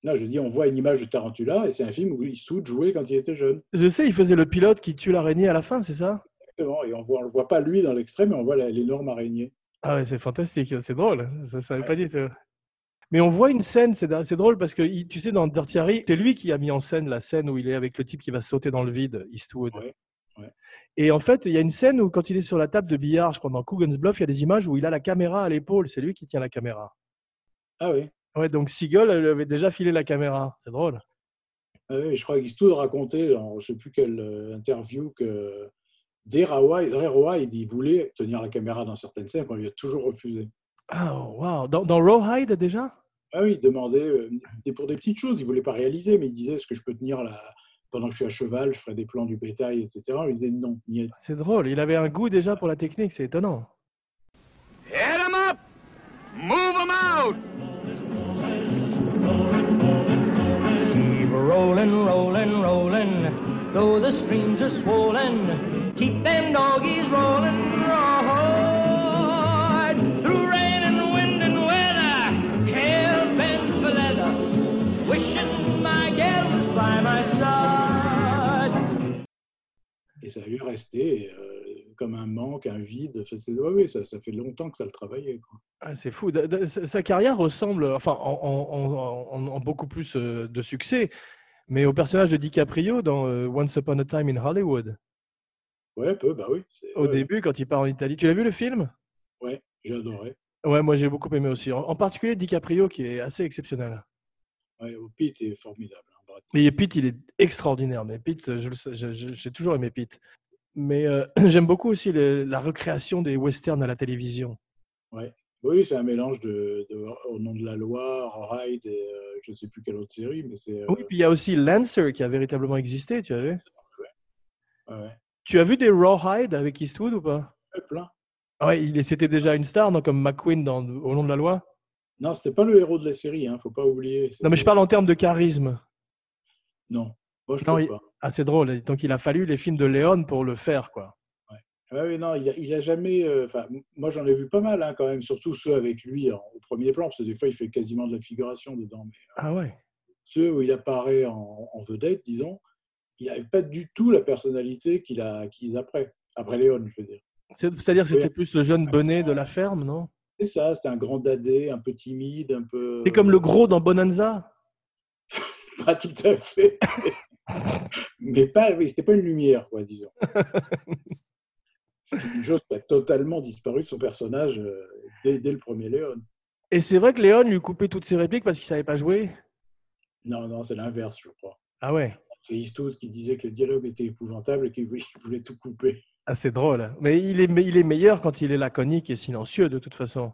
Non, je dis, on voit une image de Tarantula et c'est un film où Eastwood jouait quand il était jeune. Je sais, il faisait le pilote qui tue l'araignée à la fin, c'est ça? Exactement. Et on voit, on le voit pas lui dans l'extrait, mais on voit l'énorme araignée. Ah ouais, c'est fantastique, c'est drôle. Ça ne savais pas dit. Mais on voit une scène, c'est drôle parce que il- tu sais, dans Dirty Harry, c'est lui qui a mis en scène la scène où il est avec le type qui va sauter dans le vide, Eastwood. Ouais, ouais. Et en fait, il y a une scène où quand il est sur la table de billard, je crois dans Coogan's Bluff, il y a des images où il a la caméra à l'épaule. C'est lui qui tient la caméra. Ah oui. Ouais, donc Seagull elle avait déjà filé la caméra. C'est drôle. Ah oui, je crois qu'Eastwood racontait dans je ne sais plus quelle euh, interview que dès White, il voulait tenir la caméra dans certaines scènes, on lui a toujours refusé. Ah, waouh. Dans, dans Rawhide déjà? Ah oui, il demandait euh, pour des petites choses. Il voulait pas réaliser, mais il disait est-ce que je peux tenir la... pendant que je suis à cheval, je ferai des plans du bétail, etc. Il disait non. C'est drôle. Il avait un goût déjà pour la technique, c'est étonnant. Hit 'em up! Move 'em out! Keep rolling, rolling, rolling, though the streams are swollen. Keep them doggies rolling, right wishing my gal was by my side. Et ça lui est resté euh, comme un manque, un vide. Enfin, ouais, ça, ça fait longtemps que ça le travaillait. Ah, c'est fou. Sa carrière ressemble, enfin, en, en- en- en- en beaucoup plus euh, de succès, mais au personnage de DiCaprio dans euh, Once Upon a Time in Hollywood. Ouais, un peu, bah oui. Au ouais, début, quand il part en Italie. Tu l'as vu le film? Ouais, j'ai adoré. Ouais, moi j'ai beaucoup aimé aussi. En, en particulier DiCaprio qui est assez exceptionnel. Ouais, Pitt est formidable. hein, Pitt. Mais Pete, il est extraordinaire. Mais je- j'ai toujours aimé Pete. Mais euh, j'aime beaucoup aussi le- la recréation des westerns à la télévision. Oui, c'est un mélange de, de Au nom de la loi, Ride et euh, je ne sais plus quelle autre série, mais c'est. euh, Oui, puis il y a aussi Lancer qui a véritablement existé, tu as vu? Ouais, ouais. Tu as vu des Rawhide avec Eastwood ou pas? Ouais, plein. Ah Ouais, il c'était déjà une star, non, comme McQueen dans Au nom de la loi? Non, c'était pas le héros de la série, hein, faut pas oublier. Non, mais je parle en termes de charisme. Non, moi je Non, trouve il- pas. Ah, c'est drôle. Donc il a fallu les films de Léon pour le faire, quoi. Ouais, ouais, non, il a, il a jamais. euh, moi j'en ai vu pas mal hein, quand même, surtout ceux avec lui en- au premier plan, parce que des fois il fait quasiment de la figuration dedans. Mais Ah ouais. ceux où il apparaît en, en vedette, disons, il n'avait pas du tout la personnalité qu'il a acquise après. Après Léon, je veux dire. C'est- C'est-à-dire que c'était plus le jeune bonnet de la ferme, non? C'est ça, c'était un grand dadé, un peu timide, un peu. C'est comme le gros dans Bonanza. Pas tout à fait. Mais pas, oui, c'était pas une lumière, quoi, disons. C'est une chose qui a totalement disparu de son personnage euh, dès, dès le premier Léon. Et c'est vrai que Léon lui coupait toutes ses répliques parce qu'il savait pas jouer. Non, non, c'est l'inverse, je crois. Ah ouais. C'est Eastwood qui disait que le dialogue était épouvantable et qu'il voulait, il voulait tout couper. Ah, c'est drôle. Mais il est, il est meilleur quand il est laconique et silencieux, de toute façon.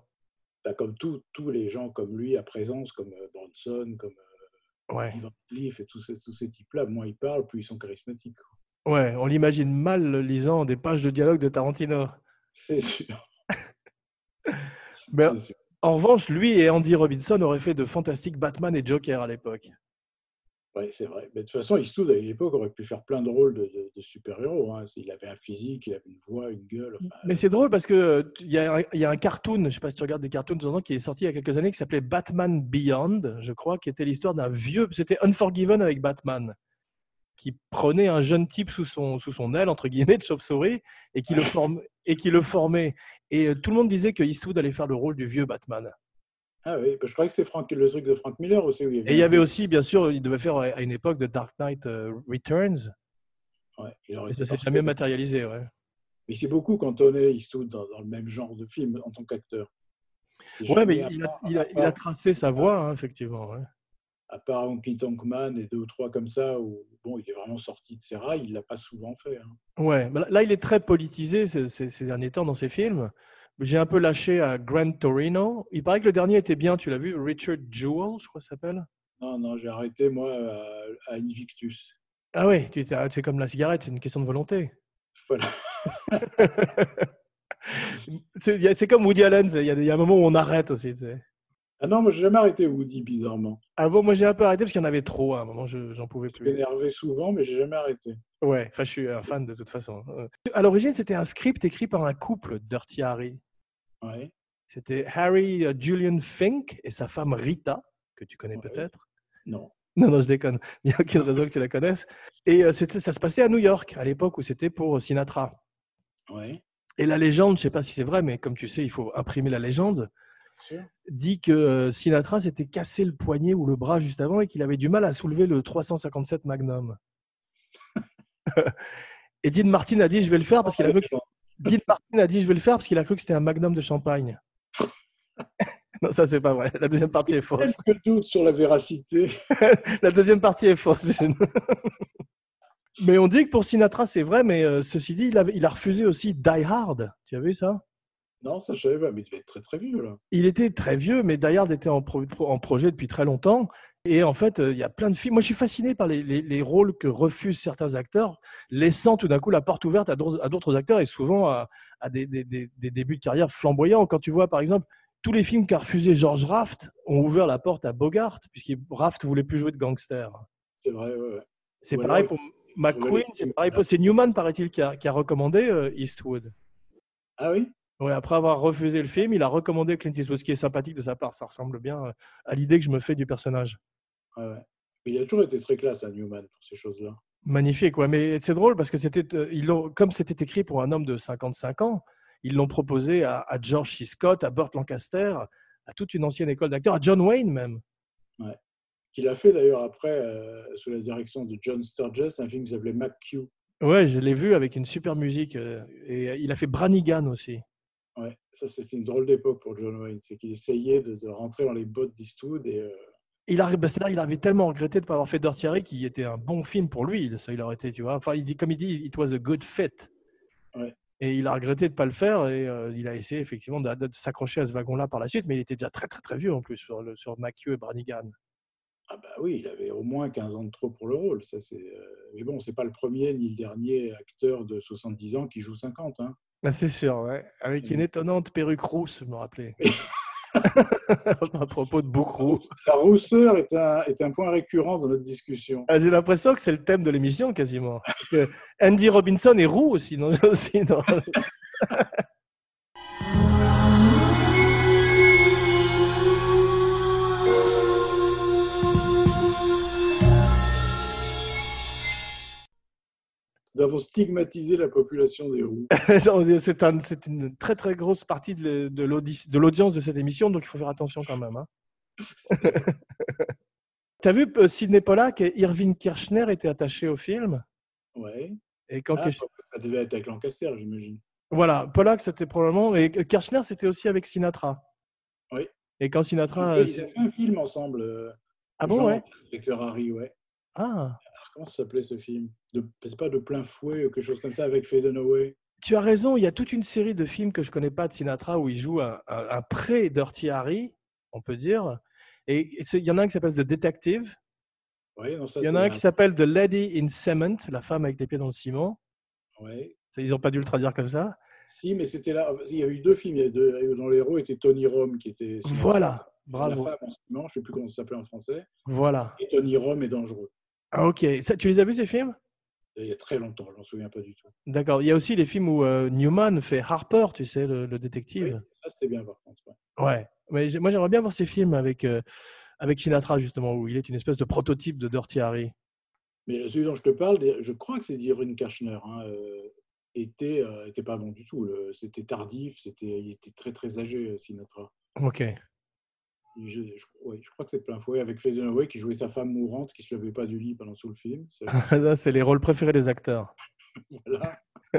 Bah, comme tous tous les gens comme lui à présence, comme euh, Bronson, comme euh, Ouais. Ivan Cliff et tous ces, tous ces types-là, moins ils parlent, plus ils sont charismatiques. Ouais, on l'imagine mal lisant des pages de dialogue de Tarantino. C'est sûr. Mais sûr. en revanche, lui et Andy Robinson auraient fait de fantastiques Batman et Joker à l'époque. Ouais, c'est vrai. Mais de toute façon, Eastwood, à l'époque, aurait pu faire plein de rôles de, de- de super-héros. hein. Il avait un physique, il avait une voix, une gueule. enfin, Mais c'est drôle parce que euh, y, a un- y a un cartoon, je ne sais pas si tu regardes des cartoons de temps en temps, qui est sorti il y a quelques années, qui s'appelait Batman Beyond, je crois, qui était l'histoire d'un vieux. C'était Unforgiven avec Batman, qui prenait un jeune type sous son, sous son aile, entre guillemets, de chauve-souris, et qui le, et qui le formait. Et euh, tout le monde disait que Eastwood allait faire le rôle du vieux Batman. Ah oui, je croyais que c'est Frank, le truc de Frank Miller aussi. Il Et il y avait aussi, bien sûr, il devait faire à une époque de Dark Knight euh, Returns, Ouais, il aurait ça s'est jamais matérialisé. Ouais. Mais c'est beaucoup cantonné Eastwood dans, dans le même genre de film en tant qu'acteur. Ouais, mais il a, il il tracé sa voie, hein, effectivement. ouais. À part Honky Tonk Man et deux ou trois comme ça, où bon, il est vraiment sorti de ses rails, il l'a pas souvent fait. hein. Ouais, mais là- là, il est très politisé ces, ces- ces derniers temps dans ses films. J'ai un peu lâché à Grand Torino. Il paraît que le dernier était bien, tu l'as vu, Richard Jewell, je crois que ça s'appelle. Non, non, j'ai arrêté moi à, à Invictus. Ah oui, tu, es- comme la cigarette, c'est une question de volonté. Voilà. C'est comme Woody Allen, il y, a y un moment où on arrête aussi. Ah non, moi j'ai jamais arrêté Woody bizarrement. Ah bon, moi j'ai un peu arrêté parce qu'il y en avait trop à un moment, je- j'en pouvais Je plus. m'énervais souvent, mais j'ai jamais arrêté. Ouais, enfin je suis un fan de toute façon. Euh, À l'origine, c'était un script écrit par un couple, Dirty Harry. Ouais. C'était Harry euh, Julian Fink et sa femme Rita, que tu connais Ouais. peut-être. Non. Non, non, je déconne. Il n'y a aucune raison que tu la connaisses. Et euh, c'était, ça se passait à New York, à l'époque où c'était pour Sinatra. Ouais. Et la légende, je ne sais pas si c'est vrai, mais comme tu sais, il faut imprimer la légende, Sûr. dit que euh, Sinatra s'était cassé le poignet ou le bras juste avant et qu'il avait du mal à soulever le 357 Magnum. et Dean Martin a dit je vais le faire parce qu'il a cru que Dean Martin a dit je vais le faire parce qu'il a cru que c'était un Magnum de champagne. non, ça c'est pas vrai. La deuxième partie est fausse. Quelques doutes sur la véracité. La deuxième partie est fausse. mais on dit que pour Sinatra, c'est vrai, mais euh, ceci dit, il, avait- il a refusé aussi Die Hard. Tu as vu ça? Non, ça je savais pas, mais il devait être très très vieux là. Il était très vieux, mais Die Hard était en, pro- pro- en projet depuis très longtemps. Et en fait, euh, il y a plein de films. Moi, je suis fasciné par les, les- les rôles que refusent certains acteurs, laissant tout d'un coup la porte ouverte à d'autres acteurs et souvent à, à des, des- des- des débuts de carrière flamboyants. Quand tu vois, par exemple, tous les films qu'a refusé George Raft ont ouvert la porte à Bogart, puisque Raft voulait plus jouer de gangster. C'est vrai, ouais. ouais. C'est pareil pour McQueen, c'est pareil pour. C'est Newman, paraît-il, qui a, qui a recommandé euh, Eastwood. Ah oui? Ouais, après avoir refusé le film, il a recommandé Clint Eastwood, ce qui est sympathique de sa part. Ça ressemble bien euh, à l'idée que je me fais du personnage. Ouais, ouais. Il a toujours été très classe à Newman pour ces choses-là. Magnifique, ouais. Mais c'est drôle parce que c'était, euh, ils comme c'était écrit pour un homme de 55 ans, ils l'ont proposé à, à George C. Scott, à Burt Lancaster, à toute une ancienne école d'acteurs, à John Wayne même. Qu'il a fait d'ailleurs après, euh, sous la direction de John Sturges, un film qui s'appelait McQ. Ouais, je l'ai vu avec une super musique. euh, et il a fait Branigan aussi. Ouais, ça c'était une drôle d'époque pour John Wayne. C'est qu'il essayait de, de rentrer dans les bottes d'Eastwood et euh, Il a, c'est là, il avait tellement regretté de ne pas avoir fait Dirty Harry qui était un bon film pour lui. Ça, il aurait été, tu vois. Enfin, il dit, comme il dit, it was a good fit. Ouais. Et il a regretté de ne pas le faire et euh, il a essayé effectivement de, de s'accrocher à ce wagon-là par la suite, mais il était déjà très très très vieux en plus sur, le, sur McHugh et Branigan. ah bah oui, il avait au moins 15 ans de trop pour le rôle. Ça c'est. euh, Mais bon, c'est pas le premier ni le dernier acteur de 70 ans qui joue 50. Hein. Bah, c'est sûr, ouais. Avec une étonnante perruque rousse, je me rappelais. à propos de Boucrou. La rousseur est un, est un point récurrent dans notre discussion. Ah, J'ai l'impression que c'est le thème de l'émission quasiment. Andy Robinson est roux aussi, non, aussi dans- Nous avons stigmatisé la population des roux. C'est un- c'est une très très grosse partie de, de l'audi- de l'audience de cette émission, donc il faut faire attention quand même. Hein. T'as vu euh, Sidney Pollack et Irving Kirchner étaient attachés au film? Ouais. et quand Ah, ça devait être avec Lancaster, j'imagine. voilà Pollack c'était probablement et Kirchner c'était aussi avec Sinatra. Oui. Et quand Sinatra Ils euh, ont c'est- fait un film ensemble. euh, ah bon ouais Inspecteur Harry, ouais. ah comment ça s'appelait ce film de... C'est pas de plein fouet ou quelque chose comme ça avec Faye Dunaway Tu as raison, il y a toute une série de films que je connais pas de Sinatra où il joue un, un, un pré-Dirty Harry, on peut dire. Et il y en a un qui s'appelle The Detective, Ouais, non, ça, il y en a un qui s'appelle The Lady in Cement, la femme avec les pieds dans le ciment. Ouais. Ça, Ils n'ont pas dû le traduire comme ça. Si, mais c'était là. Il y a eu deux films il y a deux... dont les héros étaient Tony Rome, qui était. Voilà, La bravo. femme en ciment, je ne sais plus comment ça s'appelait en français. Voilà. Et Tony Rome est dangereux. Ah, ok, Ça, tu les as vus ces films? Il y a très longtemps, je m'en souviens pas du tout. D'accord. Il y a aussi les films où euh, Newman fait Harper, tu sais, le, le détective. Ça, c'était bien par contre. ouais. Ouais. Mais moi, j'aimerais bien voir ces films avec, euh, avec Sinatra, justement, où il est une espèce de prototype de Dirty Harry. Mais celui dont je te parle, je crois que c'est d'Irving Kirchner, hein, euh, était, était pas bon du tout. C'était tardif, c'était, il était très très âgé, Sinatra. Ok. Je, je- ouais, je crois que c'est plein fouet avec Faye Dunaway qui jouait sa femme mourante qui se levait pas du lit pendant tout le film. C'est- les rôles préférés des acteurs. voilà.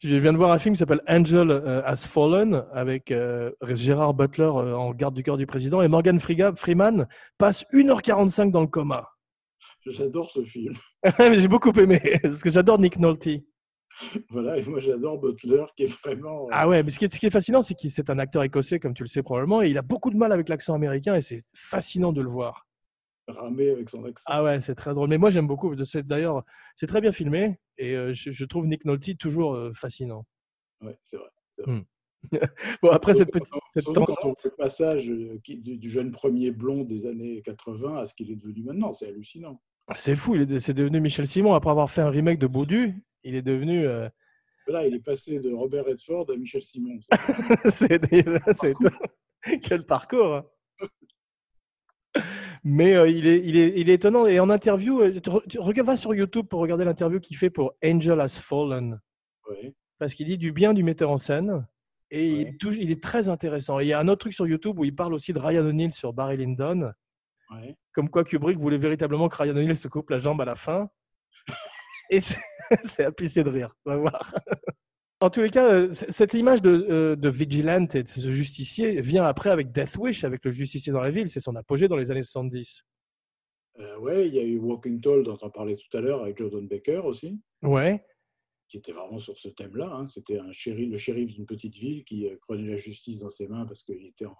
Je viens de voir un film qui s'appelle Angel euh, Has Fallen avec euh, Gérard Butler euh, en garde du corps du président et Morgan Freeman passe 1h45 dans le coma. J'adore ce film. J'ai beaucoup aimé parce que j'adore Nick Nolte. Voilà, et moi j'adore Butler qui est vraiment. euh, Ah ouais, mais ce qui est, ce qui est fascinant, c'est qu'il c'est un acteur écossais, comme tu le sais probablement, et il a beaucoup de mal avec l'accent américain et c'est fascinant de le voir. ramé avec son accent. Ah ouais, c'est très drôle. Mais moi, j'aime beaucoup. D'ailleurs, c'est très bien filmé et euh, je, je trouve Nick Nolte toujours euh, fascinant. Ouais, c'est vrai. Bon, après cette petite cette quand on fait le passage du, jeune premier blond des années 80 à ce qu'il est devenu maintenant, c'est hallucinant. c'est fou. il est de- C'est devenu Michel Simon après avoir fait un remake de Baudu. Il est devenu. euh, Là, il est passé de Robert Redford à Michel Simon. c'est c'est- quel parcours. hein. Mais euh, il, est, il, est, il est étonnant. Et en interview, euh, regarde, va sur YouTube pour regarder l'interview qu'il fait pour Angel Has Fallen. Parce qu'il dit du bien du metteur en scène. Et Ouais. il, est très intéressant. Et il y a un autre truc sur YouTube où il parle aussi de Ryan O'Neill sur Barry Lyndon. Ouais. Comme quoi Kubrick voulait véritablement que Ryan O'Neill se coupe la jambe à la fin. Et c'est à pisser de rire. On va voir. En tous les cas, euh, cette image de, euh, de vigilante et de ce justicier vient après avec Death Wish, avec le justicier dans la ville. C'est son apogée dans les années 70. Euh, ouais, il y a eu Walking Tall dont on parlait tout à l'heure avec Jordan Baker aussi. Ouais. qui était vraiment sur ce thème-là. hein. C'était un shérif, le shérif d'une petite ville qui euh, prenait la justice dans ses mains parce qu'il était en-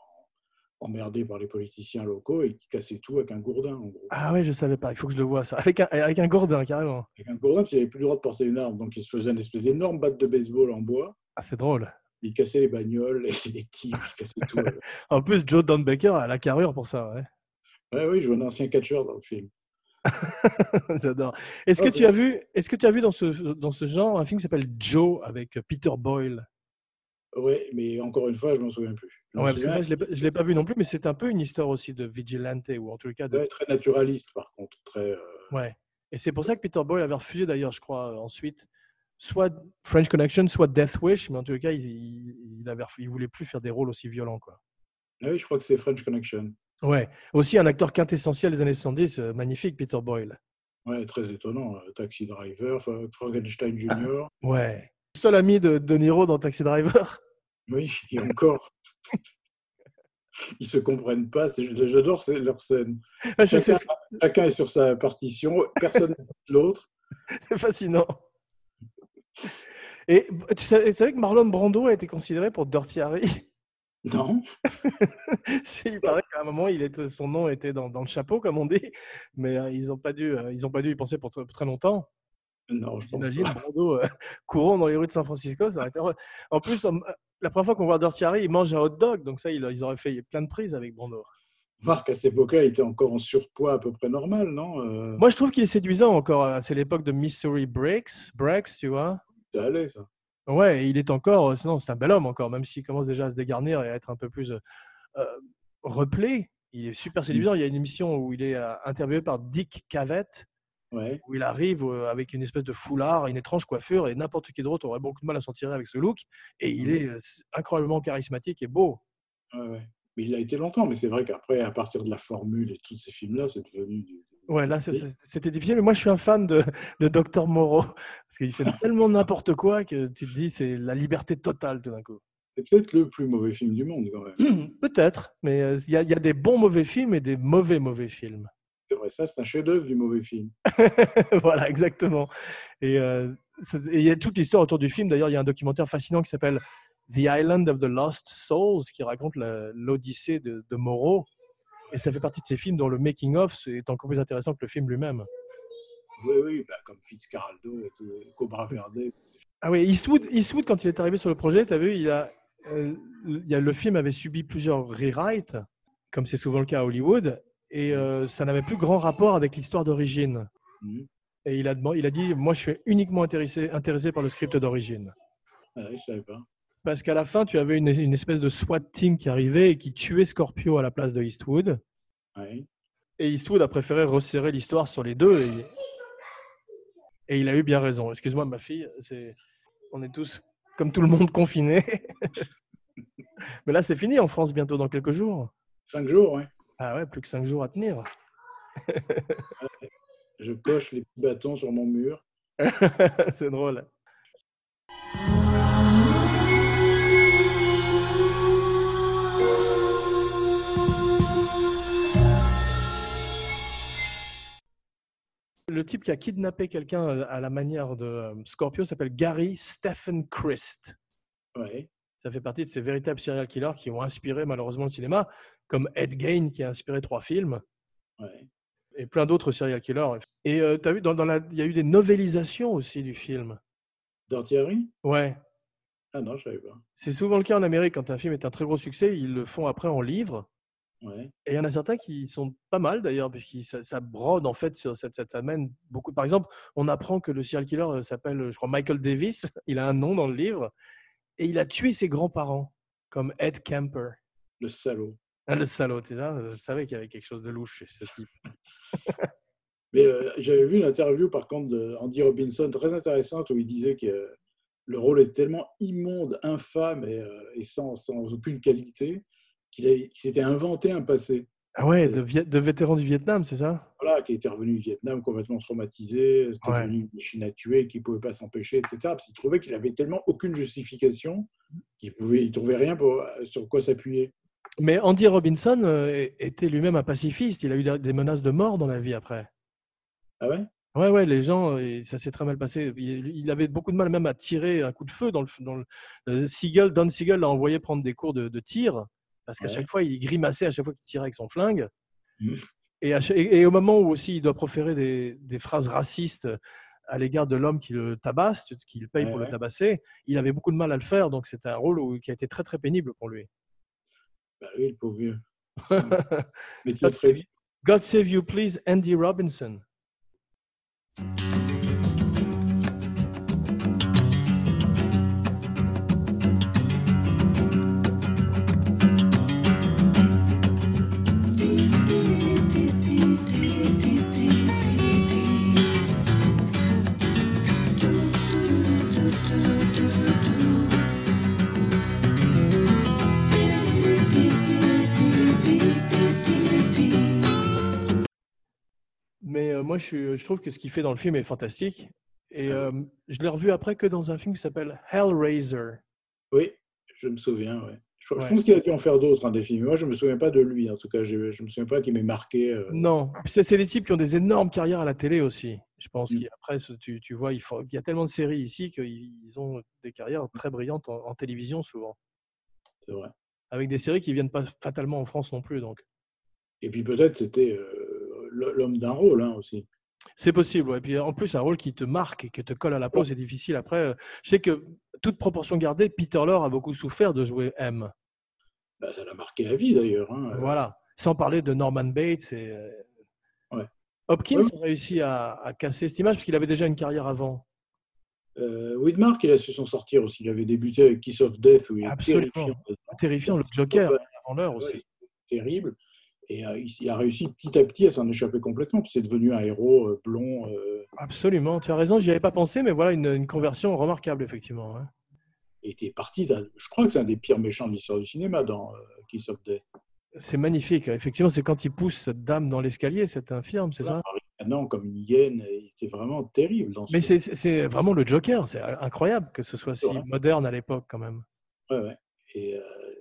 emmerdé par les politiciens locaux et qui cassait tout avec un gourdin, en gros. Ah ouais, je savais pas. Il faut que je le vois ça. Avec un, avec un gourdin, carrément. Avec un gourdin, parce qu'il n'avait plus le droit de porter une arme. Donc, il se faisait une espèce d'énorme batte de baseball en bois. Ah, c'est drôle. Il cassait les bagnoles, les, les types, il cassait tout. ouais. En plus, Joe Don Baker a la carrure pour ça. Ouais. Ouais, oui, je vois un ancien catcheur dans le film. J'adore. Est-ce que Ah, tu as vu, est-ce que tu as vu dans ce dans ce genre un film qui s'appelle Joe avec Peter Boyle? Oui, mais encore une fois, je m'en souviens plus. Ouais, parce que ça, je l'ai pas- je l'ai pas vu non plus, mais c'est un peu une histoire aussi de vigilante ou en tout cas de ouais, très naturaliste, par contre. Très, euh, Ouais. Et c'est pour ça que Peter Boyle avait refusé d'ailleurs, je crois, ensuite, soit French Connection, soit Death Wish, mais en tout cas, il, il, avait voulait plus faire des rôles aussi violents. Quoi. Oui, je crois que c'est French Connection. Ouais. Aussi un acteur quintessentiel des années 70, euh, magnifique, Peter Boyle. Ouais, très étonnant. euh, Taxi Driver, Fra- Frankenstein Jr. Ouais. Seul ami de De Niro dans Taxi Driver. Oui, et encore. Ils se comprennent pas. J'adore leur scène. C'est- Chacun, est sur sa partition, personne n'écoute l'autre. c'est fascinant. Et tu savais, tu savais que Marlon Brando a été considéré pour Dirty Harry? Non, il paraît qu'à un moment, il était, son nom était dans, dans le chapeau, comme on dit, mais euh, ils n'ont pas, dû, euh, ils ont pas dû y penser pour très, longtemps. non, je pense pas. Brando euh, courant dans les rues de San Francisco, ça aurait été heureux. En plus, en- la première fois qu'on voit Dirty Harry, il mange un hot dog, donc ça, il- ils auraient fait plein de prises avec Brando. Marc, à cette époque-là, il était encore en surpoids à peu près normal, non Euh, Moi, je trouve qu'il est séduisant encore. euh, C'est l'époque de Mystery Breaks, Breaks, tu vois. Ça allait, ça. Ouais, il est encore, euh, sinon c'est un bel homme encore, même s'il commence déjà à se dégarnir et à être un peu plus euh, replé. Il est super séduisant. Il y a une émission où il est interviewé par Dick Cavett, Ouais. où il arrive euh, avec une espèce de foulard, une étrange coiffure, et n'importe qui d'autre aurait beaucoup de mal à s'en tirer avec ce look. Et il est euh, incroyablement charismatique et beau. Ouais, ouais. Mais il a été longtemps, mais c'est vrai qu'après, à partir de la formule et tous ces films-là, c'est devenu du. Ouais, là, c'était difficile, mais moi, je suis un fan de, de Dr. Moreau, parce qu'il fait tellement n'importe quoi que tu te dis, c'est la liberté totale tout d'un coup. C'est peut-être le plus mauvais film du monde, quand même. Peut-être, mais euh, y, il y a des bons mauvais films et des mauvais mauvais films. C'est vrai, ça, c'est un chef-d'œuvre du mauvais film. voilà, exactement. Et euh, et il y a toute l'histoire autour du film. D'ailleurs, il y a un documentaire fascinant qui s'appelle The Island of the Lost Souls, qui raconte l'odyssée de, de Moreau. Et ça fait partie de ces films dont le making-of est encore plus intéressant que le film lui-même. Oui, oui, bah, comme Fitzcarraldo et tout, Cobra Verde. Ah oui, Eastwood, Eastwood, quand il est arrivé sur le projet, tu as vu, il a, euh, il a, le film avait subi plusieurs rewrites, comme c'est souvent le cas à Hollywood, et euh, ça n'avait plus grand rapport avec l'histoire d'origine. Mhm. Et il a, demandé- il a dit, moi je suis uniquement intéressé, intéressé par le script d'origine. Ah, oui, je savais pas. Parce qu'à la fin, tu avais une, une espèce de SWAT team qui arrivait et qui tuait Scorpio à la place de Eastwood. Et Eastwood a préféré resserrer l'histoire sur les deux. Et, et il a eu bien raison. Excuse-moi, ma fille, c'est, on est tous, comme tout le monde, confinés. Mais là, c'est fini en France bientôt, dans quelques jours. Cinq jours, ouais. Ah ouais, plus que cinq jours à tenir. Je coche les petits bâtons sur mon mur. c'est drôle. Le type qui a kidnappé quelqu'un euh, à la manière de euh, Scorpio s'appelle Gary Stephen Christ. Ouais. Ça fait partie de ces véritables serial killers qui ont inspiré malheureusement le cinéma, comme Ed Gein qui a inspiré trois films ouais. et plein d'autres serial killers. Et tu as vu, dans, dans la, il y a eu des novélisations aussi du film. Harry? Ouais, Ah non, je savais pas. c'est souvent le cas en Amérique quand un film est un très gros succès, ils le font après en livre. Ouais. Et il y en a certains qui sont pas mal d'ailleurs, puisque ça, ça brode en fait sur cette, ça amène beaucoup. Par exemple, on apprend que le serial killer euh, s'appelle, je crois, Michael Davis. Il a un nom dans le livre et il a tué ses grands-parents, comme Ed Kemper. Le salaud. Le salaud, ça Je savais qu'il y avait quelque chose de louche chez ce type. Mais euh, j'avais vu une interview, par contre, d'Andy Robinson, très intéressante, où il disait que euh, le rôle est tellement immonde, infâme et, euh, et sans, sans aucune qualité qu'il s'était inventé un passé. Ah ouais, de, de vétéran du Vietnam, c'est ça? Voilà, qu'il était revenu du Vietnam complètement traumatisé, c'était Ouais. devenu une machine à tuer, qu'il ne pouvait pas s'empêcher, etc. Parce qu'il trouvait qu'il avait tellement aucune justification qu'il il trouvait rien pour, sur quoi s'appuyer. Mais Andy Robinson euh, était lui-même un pacifiste. Il a eu des menaces de mort dans la vie après. Ah ouais? Ouais, ouais, les gens, et ça s'est très mal passé. Il, avait beaucoup de mal même à tirer un coup de feu dans le. Dans le euh, Siegel, Don Siegel l'a envoyé prendre des cours de, de tir parce qu'à Ouais. chaque fois, il grimaçait à chaque fois qu'il tirait avec son flingue. Mhm. Et, à cha- et- et au moment où aussi il doit proférer des, des phrases racistes à l'égard de l'homme qui le tabasse, qui le paye Ouais, pour ouais. le tabasser, il avait beaucoup de mal à le faire. Donc c'était un rôle où- qui a été très très pénible pour lui. Bah oui, le pauvre vieux. Mais tu God. God save you, please, Andy Robinson. Mais euh, moi, je, trouve que ce qu'il fait dans le film est fantastique. Et euh, je l'ai revu après que dans un film qui s'appelle Hellraiser. Oui, je me souviens, ouais. Je, pense qu'il a dû en faire d'autres, hein, des films. Moi, je me souviens pas de lui, en tout cas. Je, je me souviens pas qu'il m'ait marqué. euh, Non, c'est des types qui ont des énormes carrières à la télé aussi. Je pense Mm. qu'après, tu, tu vois, il, faut, il y a tellement de séries ici qu'ils ils ont des carrières très brillantes en, en télévision souvent. C'est vrai. Avec des séries qui viennent pas fatalement en France non plus. Donc, Et puis peut-être c'était euh, l'homme d'un rôle hein, aussi. c'est possible. ouais. Et puis en plus, un rôle qui te marque et qui te colle à la peau, c'est difficile. Après, euh, je sais que toute proportion gardée, Peter Lorre a beaucoup souffert de jouer M. Bah, ça l'a marqué à vie d'ailleurs. hein. Voilà. Sans parler de Norman Bates et. euh, Ouais. Hopkins Ouais. a réussi à, à casser cette image parce qu'il avait déjà une carrière avant. Euh, Widmark, il a su s'en sortir aussi. Il avait débuté avec Kiss of Death, où il est terrifiant. Terrifiant, le Joker, avant l'heure aussi. terrible. Et euh, il, a réussi petit à petit à s'en échapper complètement. C'est devenu un héros euh, blond. euh, Absolument, tu as raison, j'y avais pas pensé, mais voilà une, une conversion remarquable, effectivement. hein. et était parti. d'un- Je crois que c'est un des pires méchants de l'histoire du cinéma dans Kiss of Death. C'est magnifique. Effectivement, c'est quand il pousse cette dame dans l'escalier, cette infirme, c'est ça? Non, comme une hyène. C'était vraiment terrible. Dans Mais c'est- c'est c'est vraiment le Joker. C'est incroyable que ce soit si Ouais. moderne à l'époque, quand même. Ouais, ouais. Et,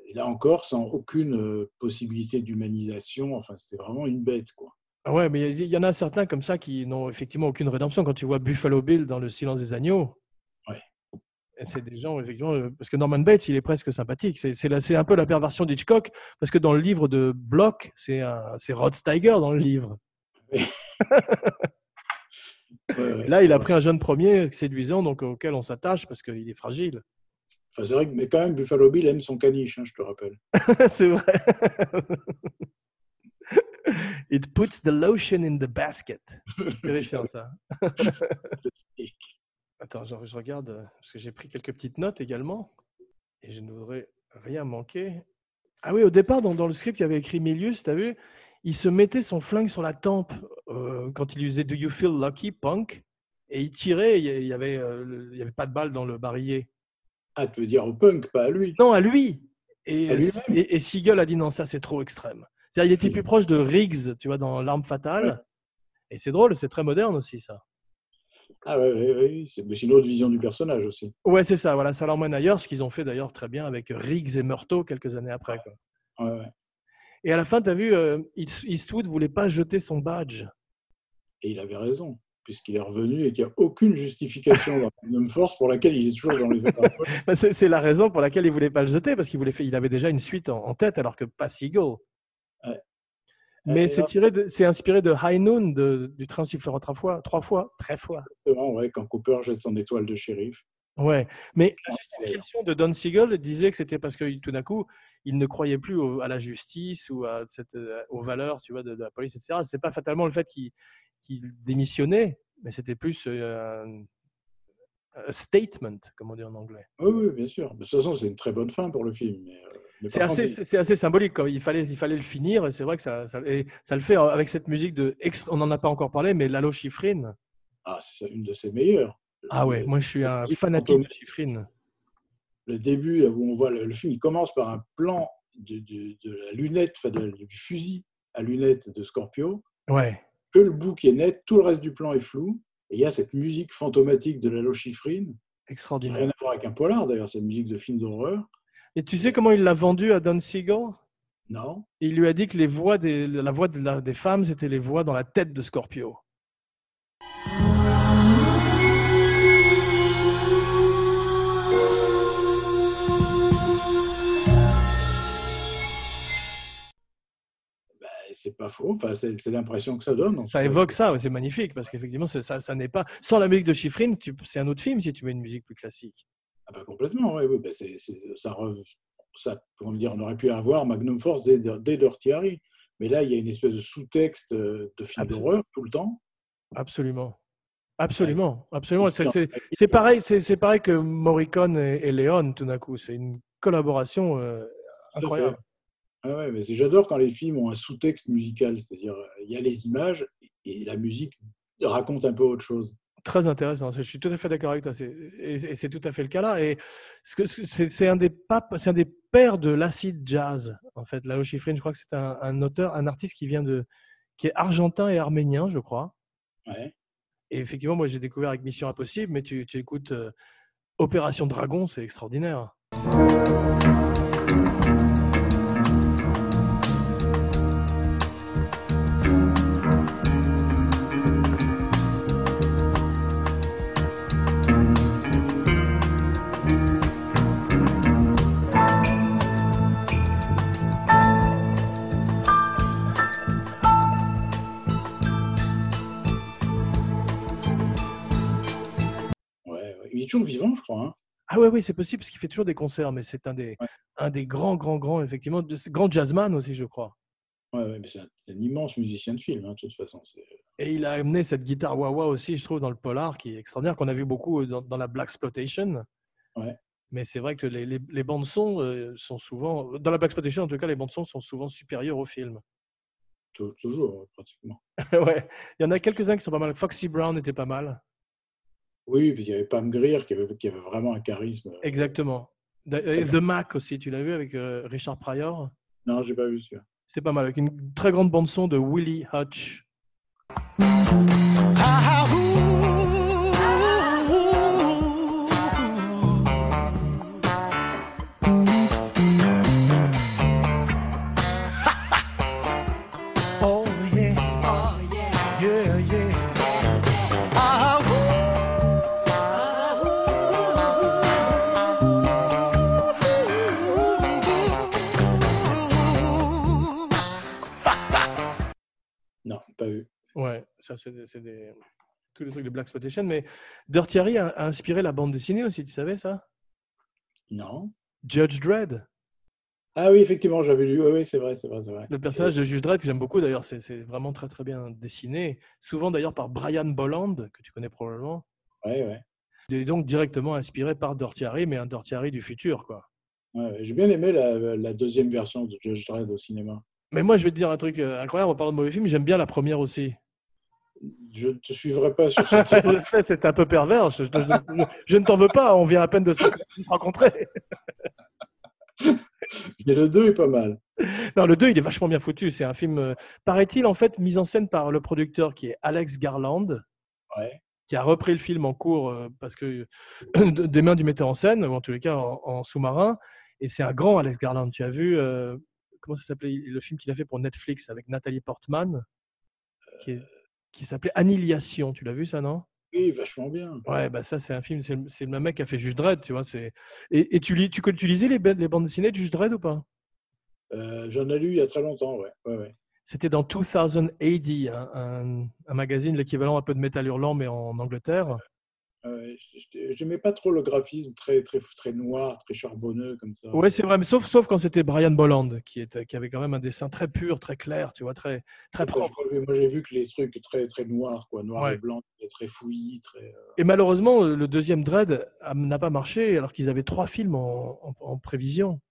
et là encore, sans aucune euh, possibilité d'humanisation. Enfin, c'était vraiment une bête, quoi. Ah Ouais, mais il y, y en a certains comme ça qui n'ont effectivement aucune rédemption. Quand tu vois Buffalo Bill dans Le Silence des Agneaux, Ouais. c'est des gens, effectivement, euh, parce que Norman Bates, il est presque sympathique. C'est un peu la perversion d'Hitchcock, parce que dans le livre de Bloch, c'est Rod Steiger dans le livre. Ouais, ouais. Et là, il a pris un jeune premier séduisant, donc auquel on s'attache parce qu'il est fragile. Enfin, c'est vrai que, mais quand même, Buffalo Bill aime son caniche, hein, je te rappelle. c'est vrai. It puts the lotion in the basket. Terrifiant ça. Attends, je, je regarde euh, parce que j'ai pris quelques petites notes également et je ne voudrais rien manquer. Ah oui, au départ, dans, dans le script, il y avait écrit Milius, tu as vu? Il se mettait son flingue sur la tempe euh, quand il lui disait Do you feel lucky, punk? Et il tirait, il y avait, euh, avait pas de balle dans le barillet. Ah, tu veux dire au punk, pas à lui. Non, à lui. Et, À lui-même et, et Siegel a dit non, ça c'est trop extrême. C'est-à-dire, il était Oui. plus proche de Riggs, tu vois, dans L'arme fatale. Et c'est drôle, c'est très moderne aussi, ça. Ah, ouais, ouais, ouais, c'est une autre vision du personnage aussi. Ouais, c'est ça, voilà, ça l'emmène ailleurs, ce qu'ils ont fait d'ailleurs très bien avec Riggs et Murtaugh quelques années après. quoi. Ouais, ouais. Et à la fin, tu as vu, euh, East- Eastwood voulait pas jeter son badge. Et il avait raison, puisqu'il est revenu et qu'il n'y a aucune justification dans Magnum Force pour laquelle il est toujours dans les. Bah, C'est la raison pour laquelle il voulait pas le jeter, parce qu'il il avait déjà une suite en, en tête, alors que pas. Ouais. Mais c'est tiré, c'est inspiré de High Noon, de- du train sifflera trois fois, trois fois, très fois. Exactement, ouais, quand Cooper jette son étoile de shérif. Ouais, mais la justification de Don Siegel disait que c'était parce que tout d'un coup, il ne croyait plus au- à la justice ou à cette, euh, aux valeurs, tu vois, de, de la police, etc. C'est pas fatalement le fait qu'il qu'il démissionnait, mais c'était plus euh, un, un statement, comme on dit en anglais. Oui, oui, bien sûr. De toute façon, c'est une très bonne fin pour le film. euh, C'est assez, symbolique. Il fallait, il fallait le finir, et c'est vrai que ça, ça, et ça le fait avec cette musique de, on n'en a pas encore parlé, mais Lalo Schifrin. ah, c'est une de ses meilleures. Ah ouais, moi je suis un fanatique de. Schifrin. le début où on voit le, le film, il commence par un plan de, de- de la lunette, enfin de- du fusil à lunettes de Scorpio, Ouais. Que le bout qui est net, tout le reste du plan est flou, et il y a cette musique fantomatique de qui n'a Extraordinaire. rien à voir avec un polar d'ailleurs, c'est une musique de film d'horreur. Et tu sais comment il l'a vendu à Don Siegel? Non Il lui a dit que les voix des, la voix de la- des femmes, c'était les voix dans la tête de Scorpio. C'est pas faux. Enfin, c'est l'impression que ça donne. Ça évoque ça, ouais, c'est magnifique parce qu'effectivement, ça, ça n'est pas. Sans la musique de Schifrin, tu- c'est un autre film si tu mets une musique plus classique. Ah bah, complètement, oui. oui bah, ça, comment dire, on aurait pu avoir Magnum Force dès, dès Dirty Harry. Mais là, il y a une espèce de sous-texte euh, de film d'horreur tout le temps. Absolument. Absolument, absolument. C'est- pareil, c'est pareil que Morricone et, et Léon tout d'un coup. C'est une collaboration euh, incroyable. Ah ouais, mais j'adore quand les films ont un sous-texte musical, c'est-à-dire euh, il y a les images et la musique raconte un peu autre chose. Très intéressant. Je suis tout à fait d'accord avec toi. Et, c'est tout à fait le cas là. Et c'est c'est un des papes, c'est un des pères de l'acid jazz. En fait, Lalo Schifrin, je crois que c'est un, un auteur, un artiste qui vient de, qui est argentin et arménien, je crois. Ouais. Et effectivement, moi, j'ai découvert avec Mission Impossible, mais tu, tu écoutes euh, Opération Dragon, c'est extraordinaire. Toujours vivant, je crois. hein. Ah ouais, oui, c'est possible parce qu'il fait toujours des concerts, mais c'est un des, Ouais. un des grands, grands, grands, effectivement, de, grand jazzman aussi, je crois. Ouais, ouais, mais c'est un, immense musicien de film, hein, de toute façon. c'est- Et il a amené cette guitare wah-wah aussi, je trouve, dans le polar, qui est extraordinaire, qu'on a vu beaucoup euh, dans, dans la Black Exploitation. Ouais. Mais c'est vrai que les, les, les bandes son euh, sont souvent, dans la Black Exploitation, en tout cas, les bandes son sont souvent supérieures au film. tou- Toujours, pratiquement. ouais, il y en a quelques-uns qui sont pas mal. Foxy Brown était pas mal. Oui, puis il y avait Pam Grier qui avait, qui avait vraiment un charisme. Exactement. Da- et The Mac aussi, tu l'as vu avec euh, Richard Pryor? Non, j'ai pas vu celui-là. C'est pas mal, avec une très grande bande son de Willie Hutch. C'est tous les trucs de Black Exploitation. Mais Dirty Harry a, a inspiré la bande dessinée aussi, tu savais ça? Non. Judge Dredd. Ah oui, effectivement, j'avais lu. Oui, oui, c'est vrai, c'est vrai, c'est vrai. Le personnage de Judge Dredd, que j'aime beaucoup d'ailleurs, c'est vraiment très très bien dessiné. Souvent d'ailleurs par Brian Bolland, que tu connais probablement. Ouais, ouais. Et donc directement inspiré par Dirty Harry, mais un Dirty Harry du futur, quoi. Ouais. J'ai bien aimé la, la deuxième version de Judge Dredd au cinéma. Mais moi, je vais te dire un truc euh, incroyable en parlant de mauvais film, j'aime bien la première aussi. Je ne te suivrai pas sur je sais, c'est un peu pervers, je, je- je- je ne t'en veux pas, on vient à peine de se de se rencontrer. Mais le 2 est pas mal. Non, le 2, il est vachement bien foutu. C'est un film, euh, paraît-il, en fait, mis en scène par le producteur qui est Alex Garland, Ouais. qui a repris le film en cours euh, parce que de- des mains du metteur en scène, ou en tous les cas en, en sous-marin. Et c'est un grand Alex Garland. Tu as vu, euh, comment ça s'appelait le film qu'il a fait pour Netflix avec Nathalie Portman, qui, est- qui s'appelait Annihilation. Tu l'as vu ça, non? Oui, vachement bien. Ouais, bah ça, c'est un film, c'est le, même mec qui a fait Juge Dredd, tu vois. c'est- Et, et tu, lis, tu, tu lisais les, ba- les bandes dessinées de Juge Dredd ou pas? Euh, J'en ai lu il y a très longtemps, ouais. ouais, ouais. C'était dans 2000 AD, un, un- un magazine, l'équivalent un peu de Métal Hurlant, mais en Angleterre. Ouais, je- J'aimais pas trop le graphisme très, très, très noir, très charbonneux comme ça. Ouais, c'est vrai, mais sauf, sauf quand c'était Brian Bolland, qui, était, qui avait quand même un dessin très pur, très clair, tu vois, très, très Moi, propre. Moi, j'ai vu que les trucs très, très noirs, quoi, noir Ouais. et blanc, très fouillis, très. euh, Et malheureusement, le deuxième Dread n'a pas marché, alors qu'ils avaient trois films en, en- en prévision.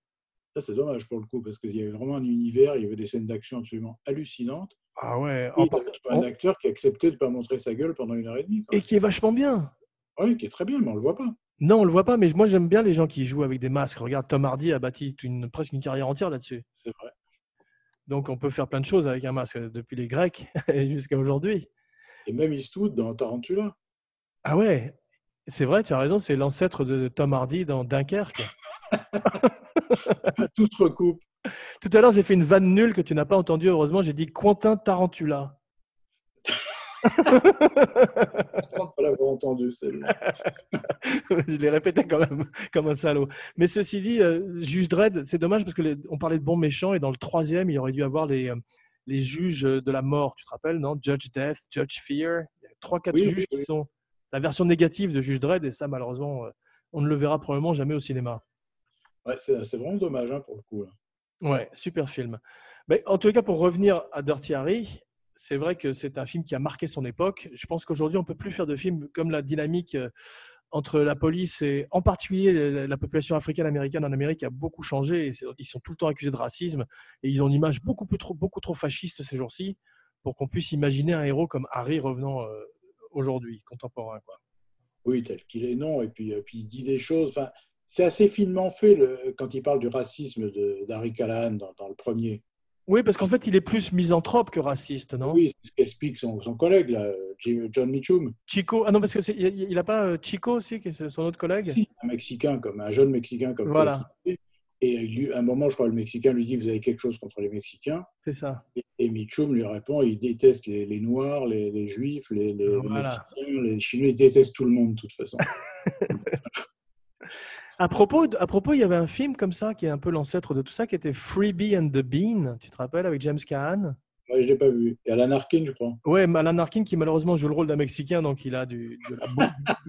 Ça, c'est dommage pour le coup, parce qu'il y avait vraiment un univers, il y avait des scènes d'action absolument hallucinantes. Ah ouais, en un acteur qui acceptait de ne pas montrer sa gueule pendant une heure et demie. et qui est vachement bien. Oui, qui est très bien, mais on le voit pas. Non, on le voit pas, mais moi j'aime bien les gens qui jouent avec des masques. Regarde, Tom Hardy a bâti une, presque une carrière entière là-dessus. C'est vrai. Donc on peut faire plein de choses avec un masque, depuis les Grecs jusqu'à aujourd'hui. Et même Eastwood dans Tarantula. Ah ouais, c'est vrai, tu as raison, c'est l'ancêtre de Tom Hardy dans Dunkerque. Tout recoupe. Tout à l'heure, j'ai fait une vanne nulle que tu n'as pas entendue, heureusement, j'ai dit Quentin Tarantula. Content de pas l'avoir entendu, celle-là. je l'ai répété quand même comme un salaud. Mais ceci dit, euh, juge Dredd, c'est dommage parce que les- on parlait de bons méchants et dans le troisième, il aurait dû avoir les, euh, les juges de la mort. Tu te rappelles, non? Judge Death, Judge Fear. Il y a trois, quatre Oui, juges oui, qui sont la version négative de juge Dredd et ça, malheureusement, euh, on ne le verra probablement jamais au cinéma. Ouais, c'est c'est vraiment dommage hein, pour le coup. là. Ouais, super film. Mais en tout cas, pour revenir à Dirty Harry, c'est vrai que c'est un film qui a marqué son époque. Je pense qu'aujourd'hui, on peut plus faire de films comme la dynamique euh, entre la police et en particulier la, la population africaine-américaine en Amérique a beaucoup changé. Ils sont tout le temps accusés de racisme et ils ont une image beaucoup trop, beaucoup trop fasciste ces jours-ci pour qu'on puisse imaginer un héros comme Harry revenant euh, aujourd'hui, contemporain. Oui, tel qu'il est, non. Et puis, euh, puis il dit des choses. C'est assez finement fait quand il parle du racisme d'Harry Callahan dans le premier. Oui, parce qu'en fait, il est plus misanthrope que raciste, non? Oui, c'est ce qu'explique son, son collègue, là, John Mitchum. Chico, ah non, parce que c'est- il n'a pas euh, Chico aussi, qui est son autre collègue? Si, un Mexicain, comme un jeune Mexicain comme Voilà. Et lui, à un moment, je crois, le Mexicain lui dit Vous avez quelque chose contre les Mexicains C'est ça. Et, et Mitchum lui répond Il déteste les, les Noirs, les, les Juifs, les, les- les Voilà. Mexicains, les Chinois. Il déteste tout le monde, de toute façon. À propos, de- à propos, il y avait un film comme ça qui est un peu l'ancêtre de tout ça, qui était Freebie and the Bean. Tu te rappelles avec James Caan? Moi, je ne l'ai pas vu. Et Alan Arkin, je crois. Ouais, mais Alan Arkin qui malheureusement joue le rôle d'un Mexicain, donc il a du, de la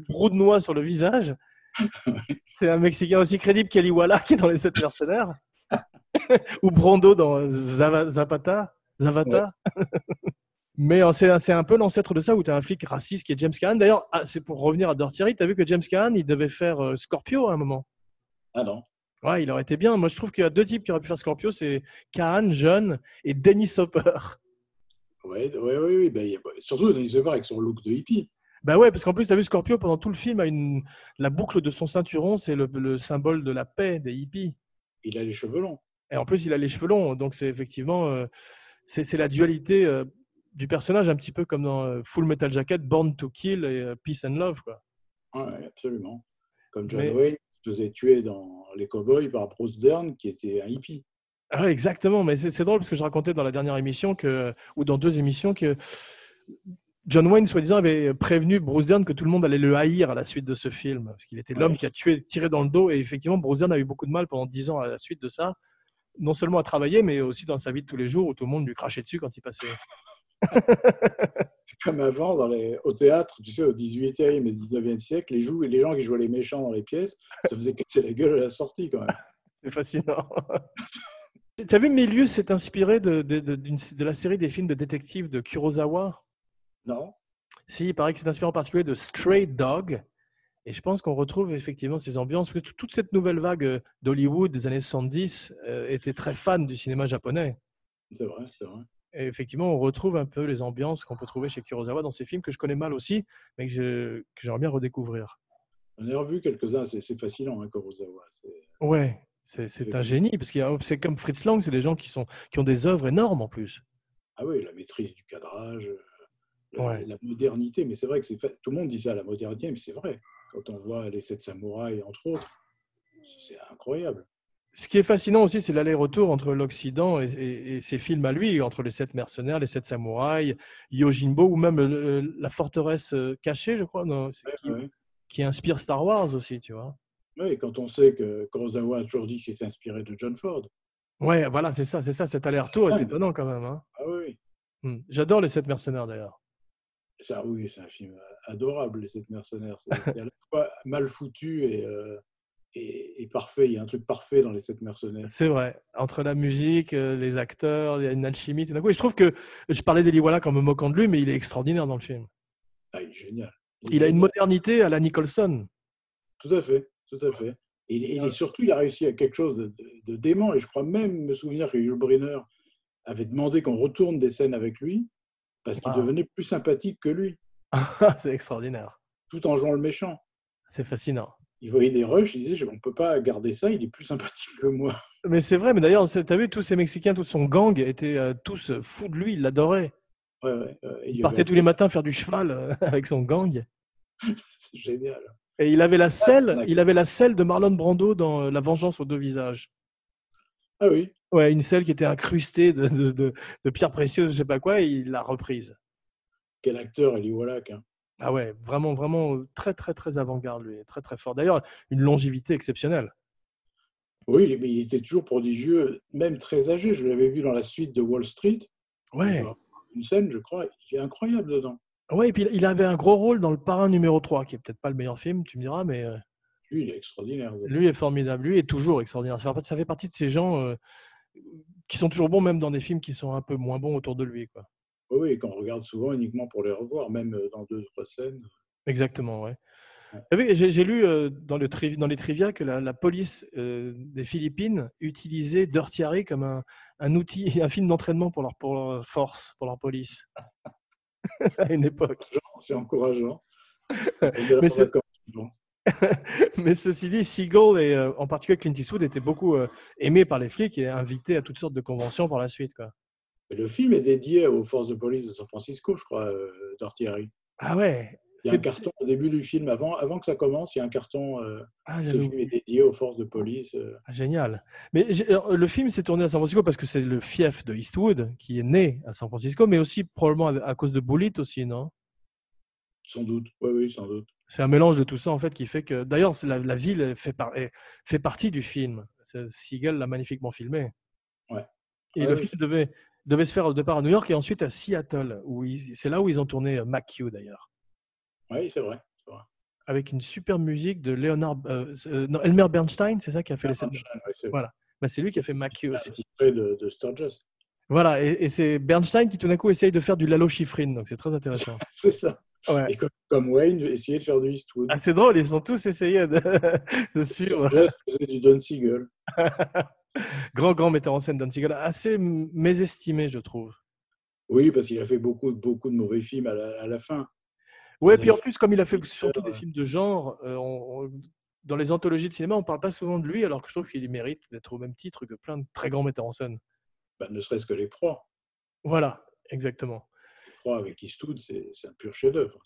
brou- de noix sur le visage. C'est un Mexicain aussi crédible qu'Eli Walla qui est dans Les Sept Mercenaires. Ou Brando dans Zava- Zapata. Zavata. Mais euh, c'est un- peu l'ancêtre de ça où tu as un flic raciste qui est James Caan. D'ailleurs, ah, c'est pour revenir à Harry, tu as vu que James Caan, il devait faire euh, Scorpio à un moment? Ah non. Ouais, il aurait été bien. Moi, je trouve qu'il y a deux types qui auraient pu faire Scorpio, c'est Caan, jeune, et Dennis Hopper. Oui, oui, oui. Ben, surtout Denis Hopper avec son look de hippie. Bah ouais, parce qu'en plus, tu as vu Scorpio pendant tout le film, a une... la boucle de son ceinturon, c'est le, le symbole de la paix des hippies. Il a les cheveux longs. Et en plus, il a les cheveux longs, donc c'est effectivement euh, c'est c'est la dualité euh, du personnage, un petit peu comme dans euh, Full Metal Jacket, Born to Kill et euh, Peace and Love. Quoi. Oui, absolument. Comme John Mais- Wayne qui se faisait tuer dans Les Cowboys par Bruce Dern, qui était un hippie. Ah ouais, exactement, mais c'est c'est drôle parce que je racontais dans la dernière émission, que, ou dans deux émissions, que John Wayne, soi-disant, avait prévenu Bruce Dern que tout le monde allait le haïr à la suite de ce film, parce qu'il était l'homme Ouais. qui a tué, tiré dans le dos, et effectivement, Bruce Dern a eu beaucoup de mal pendant dix ans à la suite de ça, non seulement à travailler, mais aussi dans sa vie de tous les jours, où tout le monde lui crachait dessus quand il passait. Comme avant, dans les, au théâtre, tu sais, au 18e et 19e siècle, les, les gens qui jouaient les méchants dans les pièces, ça faisait casser la gueule à la sortie quand même. C'est fascinant. Tu as vu, Milius s'est inspiré de, de, de la série des films de détectives de Kurosawa? Non Si, il paraît que c'est inspiré en particulier de Stray Dog. Et je pense qu'on retrouve effectivement ces ambiances. Parce que toute cette nouvelle vague euh, d'Hollywood des années 70 euh, était très fan du cinéma japonais. C'est vrai, c'est vrai. Et effectivement, on retrouve un peu les ambiances qu'on peut trouver chez Kurosawa dans ces films que je connais mal aussi, mais que, j'aimerais bien redécouvrir. On a revu quelques-uns, c'est fascinant, hein, Kurosawa. Ouais, c'est, un génie, parce que c'est comme Fritz Lang, c'est des gens qui, sont, qui ont des œuvres énormes en plus. Ah oui, la maîtrise du cadrage, euh, la, Ouais. la modernité. Mais c'est vrai que c'est tout le monde dit ça, la modernité, mais c'est vrai. Quand on voit les sept samouraïs, entre autres, c'est incroyable. Ce qui est fascinant aussi, c'est l'aller-retour entre l'Occident et, et- et ses films à lui, entre les sept mercenaires, les sept samouraïs, Yojimbo, ou même euh, la forteresse euh, cachée, je crois, non, c'est- Ouais, qui, ouais. qui inspire Star Wars aussi, tu vois. Et quand on sait que Kurosawa a toujours dit qu'il s'était inspiré de John Ford. Ouais, voilà, c'est ça, c'est ça, cet aller-retour est Ouais. étonnant quand même. hein. Ah oui, Hmm. J'adore les sept mercenaires d'ailleurs. ça, oui, c'est un film adorable, Les Sept Mercenaires. C'est c'est à la fois mal foutu et, euh, et, et parfait. Il y a un truc parfait dans Les Sept Mercenaires. C'est vrai. Entre la musique, euh, les acteurs, il y a une alchimie. Tout d'un coup, et je trouve que je parlais d'Eli Wallach en me moquant de lui, mais il est extraordinaire dans le film. Ah, il est génial. est Il a une modernité à la Nicholson. Tout à fait, tout à fait. Et, est surtout, il a réussi à quelque chose de, de- de dément. Et je crois même me souvenir que Yul Brynner avait demandé qu'on retourne des scènes avec lui parce qu'il Ah. devenait plus sympathique que lui, c'est extraordinaire. tout en jouant le méchant. C'est fascinant. Il voyait des rushs, il disait on ne peut pas garder ça, il est plus sympathique que moi. Mais c'est vrai, mais d'ailleurs, tu as vu, tous ces Mexicains, tout son gang étaient euh, tous fous de lui, ils l'adoraient. Ouais, ouais, Il il partait avait- tous les matins faire du cheval euh, avec son gang. C'est génial. Et il avait la selle, d'accord. il avait la selle de Marlon Brando dans euh, La Vengeance aux deux visages. Ah oui, Ouais, une selle qui était incrustée de, de, de- de pierres précieuses, je sais pas quoi, et il l'a reprise. quel acteur, Eli Wallach. hein. Ah ouais, vraiment, vraiment très, très, très avant-garde, lui. Très, très fort. D'ailleurs, une longévité exceptionnelle. Oui, mais il était toujours prodigieux, même très âgé. Je l'avais vu dans la suite de Wall Street. Ouais. Une scène, je crois, il est incroyable dedans. Ouais, et puis il avait un gros rôle dans Le Parrain numéro 3, qui est peut-être pas le meilleur film, tu me diras, mais euh, Lui, il est extraordinaire. lui est formidable. Lui est toujours extraordinaire. Ça fait, ça fait partie de ces gens euh, qui sont toujours bons, même dans des films qui sont un peu moins bons autour de lui. Quoi. Oui, oui, et qu'on regarde souvent uniquement pour les revoir, même euh, dans deux, trois scènes. Exactement, ouais. Ouais. J'ai lu euh, dans, le tri- dans les trivia que la, la police euh, des Philippines utilisait Dirty Harry comme un, un outil, un film d'entraînement pour leur, pour leur force, pour leur police, à une époque. C'est encourageant. Mais c'est- ceci dit, Seagull et euh, en particulier Clint Eastwood étaient beaucoup euh, aimés par les flics et invités à toutes sortes de conventions par la suite. Quoi. Le film est dédié aux forces de police de San Francisco, je crois, euh, Harry. Ah ouais Il y a un carton au début du film, avant, avant que ça commence, il y a un carton. euh, Ah, ce film est dédié aux forces de police. euh. Ah, Génial. Mais euh, le film s'est tourné à San Francisco parce que c'est le fief de Eastwood qui est né à San Francisco, mais aussi probablement à à cause de Bullitt aussi, non? Sans doute, oui, oui, sans doute. C'est un mélange de tout ça en fait qui fait que. D'ailleurs, la, la ville fait, par- est- fait partie du film. Seagull l'a magnifiquement filmé. Ouais. Et le oui. film devait, devait se faire au départ à New York et ensuite à Seattle. où C'est là où ils ont tourné McHugh d'ailleurs. Oui, c'est vrai. c'est vrai. Avec une super musique de Leonard. euh, euh, non, Elmer Bernstein, c'est ça qui a fait les scènes. C'est. Voilà. Bah, c'est lui qui a fait McHugh aussi. trait de, de Sturges. Voilà, et, et c'est Bernstein qui tout d'un coup essaye de faire du Lalo Schifrin, donc c'est très intéressant. C'est ça. Ouais. Et comme, comme Wayne, essayer de faire du Eastwood. Ah, c'est drôle, ils ont tous essayé de, de suivre. Sturges faisait du Don Siegel. Grand, grand metteur en scène, Don Siegel, assez mésestimé, je trouve. Oui, parce qu'il a fait beaucoup, beaucoup de mauvais films à la, à la fin. Il puis en plus, comme il a fait surtout des ouais. films de genre, euh, on- on- dans les anthologies de cinéma, on parle pas souvent de lui, alors que je trouve qu'il mérite d'être au même titre que plein de très grands metteurs en scène. Bah, ne serait-ce que Les Proies. Voilà, exactement. Les Proies avec Eastwood, c'est un pur chef-d'œuvre.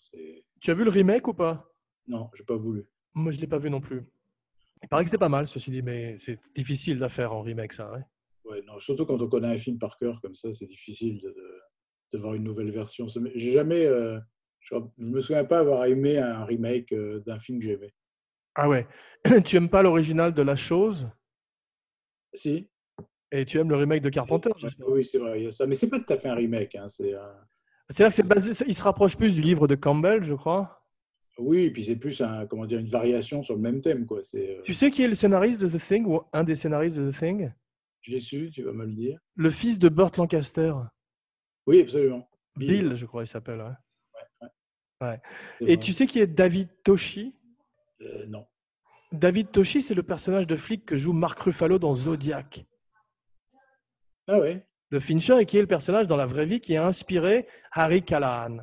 Tu as vu le remake ou pas? Non, j'ai pas voulu. Moi, je l'ai pas vu non plus. Il paraît que c'était pas mal, ceci dit, mais c'est difficile à faire en remake, ça. ouais. Ouais, non, surtout quand on connaît un film par cœur comme ça, c'est difficile de, de, de voir une nouvelle version. J'ai jamais, euh, je ne me souviens pas avoir aimé un remake euh, d'un film que j'aimais. Ah ouais. tu aimes pas l'original de La Chose? Si. et tu aimes le remake de Carpenter, j'espère. oui, c'est vrai, il y a ça. Mais c'est pas tout à fait un remake. hein, c'est un- C'est là que c'est basé, il se rapproche plus du livre de Campbell, je crois. Oui, et puis c'est plus un, comment dire, une variation sur le même thème. Quoi. Euh, Tu sais qui est le scénariste de The Thing ou un des scénaristes de The Thing? Je l'ai su, tu vas me le dire. Le fils de Burt Lancaster. Oui, absolument. Bill, je crois, il s'appelle. ouais. Et vrai. tu sais qui est David Toshi? Euh, non. David Toshi, c'est le personnage de flic que joue Mark Ruffalo dans Zodiac Ah ouais, de Fincher et qui est le personnage dans la vraie vie qui a inspiré Harry Callahan.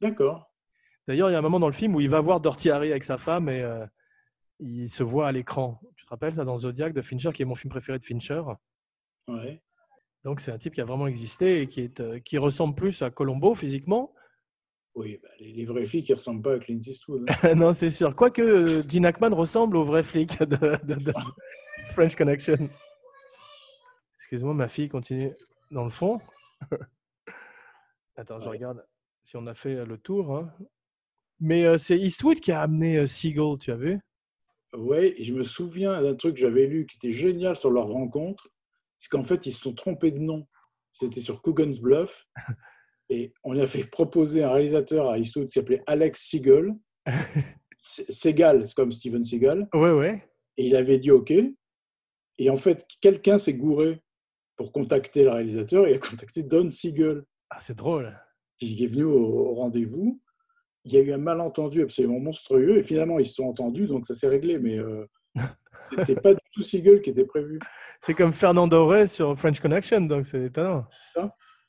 d'accord. D'ailleurs, il y a un moment dans le film où il va voir Dirty Harry avec sa femme et euh, il se voit à l'écran. Tu te rappelles ça dans Zodiac de Fincher, qui est mon film préféré de Fincher? Ouais. Donc c'est un type qui a vraiment existé et qui, est, euh, qui ressemble plus à Colombo physiquement. Oui, bah, les, les vraies filles qui ne ressemblent pas à Clint Eastwood. hein. non, c'est sûr. Quoique euh, Gene Hackman ressemble au vrai flic de, de- de- de French Connection. Excuse-moi, ma fille continue dans le fond. Attends, je regarde si on a fait le tour. hein. Mais euh, c'est Eastwood qui a amené euh, Seagull, tu as vu? Et je me souviens d'un truc que j'avais lu qui était génial sur leur rencontre, c'est qu'en fait, ils se sont trompés de nom. C'était sur Coogan's Bluff, et on a fait proposer un réalisateur à Eastwood qui s'appelait Alex Seagal. Se- Seagal, c'est comme Steven Seagal, Ouais, ouais. et il avait dit OK. Et en fait, quelqu'un s'est gouré pour contacter le réalisateur et a contacté Don Siegel, Ah, c'est drôle. qui est venu au rendez-vous. Il y a eu un malentendu absolument monstrueux, et finalement, ils se sont entendus, donc ça s'est réglé, mais euh, c'était pas du tout Siegel qui était prévu. C'est comme Fernando Rey sur French Connection, donc c'est étonnant.